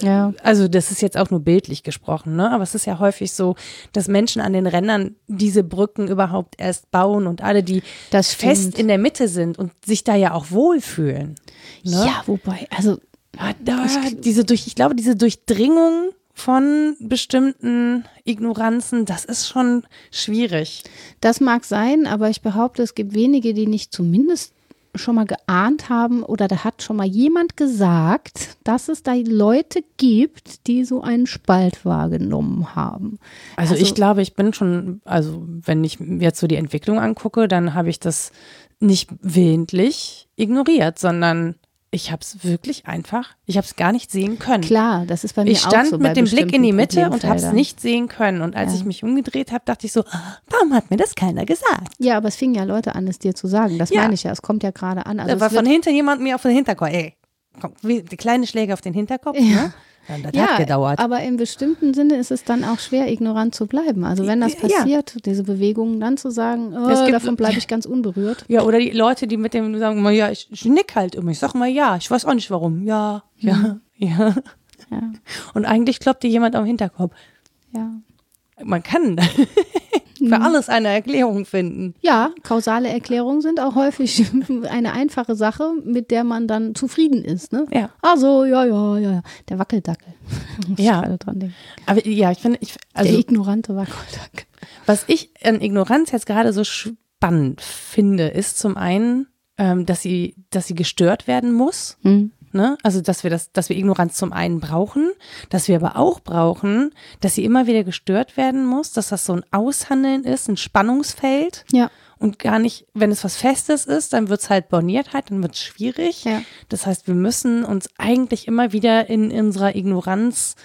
Ja. also das ist jetzt auch nur bildlich gesprochen, ne? Aber es ist ja häufig so, dass Menschen an den Rändern diese Brücken überhaupt erst bauen und alle, die Das fest in der Mitte sind und sich da ja auch wohlfühlen. Ne? Ja, wobei, also Ah, da, diese durch, ich glaube, diese Durchdringung von bestimmten Ignoranzen, das ist schon schwierig. Das mag sein, aber ich behaupte, es gibt wenige, die nicht zumindest schon mal geahnt haben oder da hat schon mal jemand gesagt, dass es da Leute gibt, die so einen Spalt wahrgenommen haben. Also, ich glaube, ich bin schon, also wenn ich mir jetzt so die Entwicklung angucke, dann habe ich das nicht willentlich ignoriert, sondern ich habe es wirklich einfach, ich habe es gar nicht sehen können. Klar, das ist bei mir Ich auch stand so bei mit dem Blick in die Mitte und habe es nicht sehen können. Und als Ja. ich mich umgedreht habe, dachte ich so, "Ah, warum hat mir das keiner gesagt? Ja, aber es fingen ja Leute an, es dir zu sagen. Das Ja. meine ich ja. Es kommt ja gerade an. Also da war von hinten jemand mir auf den Hinterkopf, ey, komm, wie, die kleine Schläge auf den Hinterkopf, ne? Ja, das ja, hat gedauert. aber im bestimmten Sinne ist es dann auch schwer, ignorant zu bleiben. Also wenn das Ja. passiert, diese Bewegungen, dann zu sagen, oh, davon bleibe ich ganz unberührt. Ja, oder die Leute, die mit dem sagen, mal, ja, ich, ich nick halt immer. Ich sag mal ja, ich weiß auch nicht warum. Ja, ja, ja. Ja, Und eigentlich kloppt dir jemand am Hinterkopf. ja. Man kann für alles eine Erklärung finden. Ja, kausale Erklärungen sind auch häufig eine einfache Sache, mit der man dann zufrieden ist. Ne? Ja. Also, ja, ja, ja. Der Wackeldackel. Ja. dran denken. Aber ja, ich finde, ich, Der also ignorante Wackeldackel. was ich an Ignoranz jetzt gerade so spannend finde, ist zum einen, ähm, dass sie, dass sie gestört werden muss. Hm. Ne? Also, dass wir das, dass wir Ignoranz zum einen brauchen, dass wir aber auch brauchen, dass sie immer wieder gestört werden muss, dass das so ein Aushandeln ist, ein Spannungsfeld. Ja. Und gar nicht, wenn es was Festes ist, dann wird es halt Borniertheit, dann wird es schwierig. Ja. Das heißt, wir müssen uns eigentlich immer wieder in unserer Ignoranz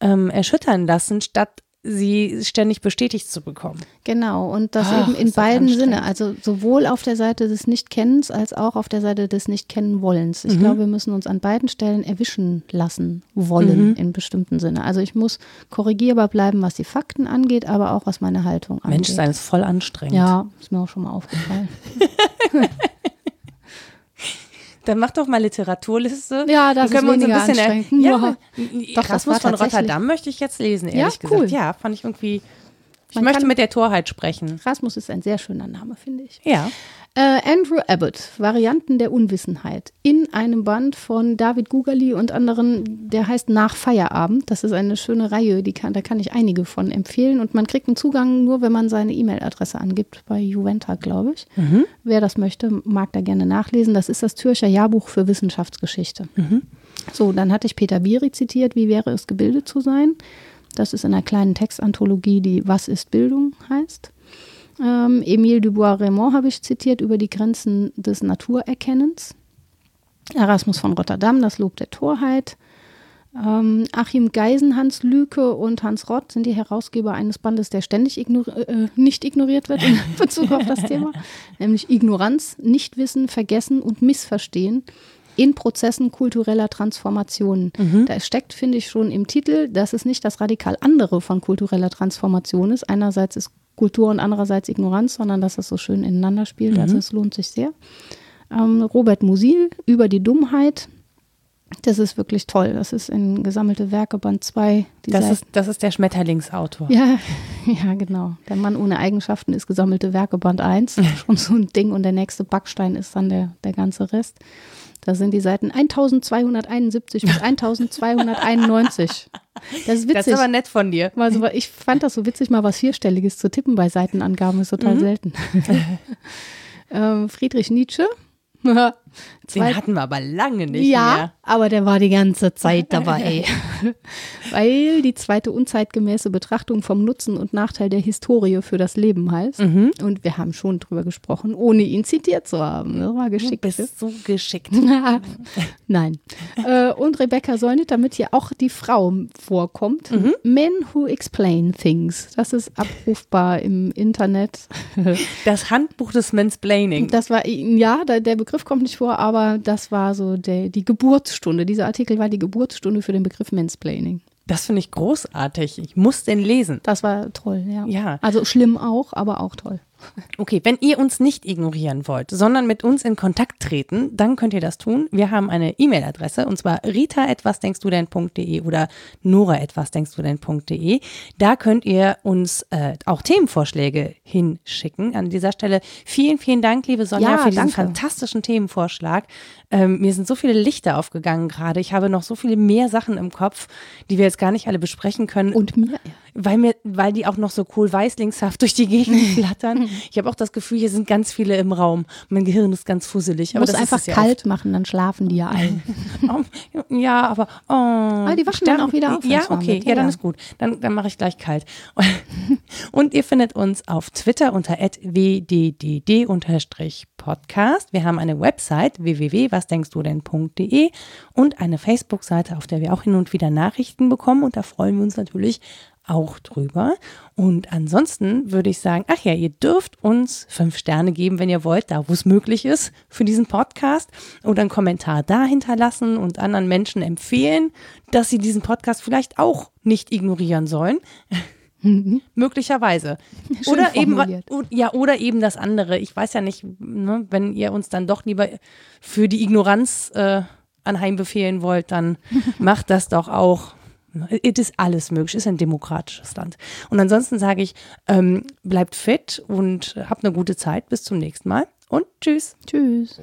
ähm, erschüttern lassen, statt sie ständig bestätigt zu bekommen. Genau, und das Ach, eben in das beiden. Sinne, also sowohl auf der Seite des Nicht-Kennens als auch auf der Seite des Nicht-Kennen-Wollens. Ich glaube, wir müssen uns an beiden Stellen erwischen lassen wollen in bestimmten Sinne. Also ich muss korrigierbar bleiben, was die Fakten angeht, aber auch was meine Haltung angeht. Menschsein ist voll anstrengend. Ja, ist mir auch schon mal aufgefallen. Dann mach doch mal Literaturliste. Ja, das können ist wir uns ein bisschen. Ja, Doch, das Rasmus von Rotterdam möchte ich jetzt lesen, Ja, ehrlich cool. gesagt. Ja, fand ich irgendwie Ich möchte mit der Torheit sprechen. Rasmus ist ein sehr schöner Name, finde ich. Ja. Äh, Andrew Abbott, Varianten der Unwissenheit, in einem Band von David Gugali und anderen, der heißt Nach Feierabend. Das ist eine schöne Reihe, die kann, da kann ich einige von empfehlen. Und man kriegt einen Zugang nur, wenn man seine E-Mail-Adresse angibt, bei Juventa, glaube ich. Mhm. Wer das möchte, mag da gerne nachlesen. Das ist das Zürcher Jahrbuch für Wissenschaftsgeschichte. Mhm. So, dann hatte ich Peter Biri zitiert, wie wäre es, gebildet zu sein. Das ist in einer kleinen Textanthologie, die Was ist Bildung heißt. Ähm, Emile Dubois-Raymond habe ich zitiert über die Grenzen des Naturerkennens. Erasmus von Rotterdam, das Lob der Torheit. Ähm, Achim Geisen, Hans Lüke und Hans Rott sind die Herausgeber eines Bandes, der ständig ignor äh, nicht ignoriert wird in Bezug auf das Thema, nämlich Ignoranz, Nichtwissen, Vergessen und Missverstehen in Prozessen kultureller Transformationen. Da steckt, finde ich, schon im Titel, dass es nicht das radikal andere von kultureller Transformation ist. Einerseits ist Kultur und andererseits Ignoranz, sondern dass es so schön ineinander spielt. Also es lohnt sich sehr. Ähm, Robert Musil über die Dummheit. Das ist wirklich toll. Das ist in Gesammelte Werke Band 2. Das ist, das ist der Schmetterlingsautor. Ja, ja, genau. Der Mann ohne Eigenschaften ist Gesammelte Werke Band 1. Schon so ein Ding. Und der nächste Backstein ist dann der, der ganze Rest. Da sind die Seiten 1271 bis 1291. Das ist witzig. Das ist aber nett von dir. Also, ich fand das so witzig, mal was Vierstelliges zu tippen bei Seitenangaben, ist Mhm. total selten. ähm, Friedrich Nietzsche. Den hatten wir aber lange nicht ja, mehr. aber der war die ganze Zeit dabei. Weil die zweite unzeitgemäße Betrachtung vom Nutzen und Nachteil der Historie für das Leben heißt. Mhm. Und wir haben schon drüber gesprochen, ohne ihn zitiert zu haben. Das war Du geschickt. bist so geschickt. Nein. äh, und Rebecca Solnit, damit hier auch die Frau vorkommt. Mhm. Men who explain things. Das ist abrufbar im Internet. Das Handbuch des Mansplaining. Das war, ja, der Begriff kommt nicht vor, aber das war so der, die Geburtsstunde. Dieser Artikel war die Geburtsstunde für den Begriff Mansplaining. Das finde ich großartig. Ich muss den lesen. Das war toll, ja. Ja. Also schlimm auch, aber auch toll. Okay, wenn ihr uns nicht ignorieren wollt, sondern mit uns in Kontakt treten, dann könnt ihr das tun. Wir haben eine E-Mail-Adresse und zwar rita.wasdenkstudenn.de oder nora.wasdenkstudenn.de. Da könnt ihr uns äh, auch Themenvorschläge hinschicken. An dieser Stelle vielen, vielen Dank, liebe Sonja, Ja, für diesen danke. fantastischen Themenvorschlag. Ähm, mir sind so viele Lichter aufgegangen gerade. Ich habe noch so viele mehr Sachen im Kopf, die wir jetzt gar nicht alle besprechen können. Und mir, Weil mir, weil die auch noch so cool weißlingshaft durch die Gegend flattern. Ich habe auch das Gefühl, hier sind ganz viele im Raum. Mein Gehirn ist ganz fusselig. Aber das einfach ja kalt machen, dann schlafen die ja ein. oft. Oh, ja, aber oh, die waschen dann auch wieder auf, Ja, okay, ja, Ja, dann ist gut. Dann, dann mache ich gleich kalt. Und ihr findet uns auf Twitter unter wddd-podcast. Wir haben eine Website www.wasdenkstudenn.de und eine Facebook-Seite, auf der wir auch hin und wieder Nachrichten bekommen. Und da freuen wir uns natürlich auch drüber. Und ansonsten würde ich sagen, ach ja, ihr dürft uns fünf Sterne geben, wenn ihr wollt, da wo es möglich ist für diesen Podcast oder einen Kommentar da hinterlassen und anderen Menschen empfehlen, dass sie diesen Podcast vielleicht auch nicht ignorieren sollen. Möglicherweise. Schön Oder eben, formuliert. o- ja, oder eben das andere. Ich weiß ja nicht, ne, wenn ihr uns dann doch lieber für die Ignoranz äh, anheimbefehlen wollt, dann macht das doch auch. Es ist alles möglich, es ist ein demokratisches Land. Und ansonsten sage ich, ähm, bleibt fit und habt eine gute Zeit. Bis zum nächsten Mal und tschüss. Tschüss.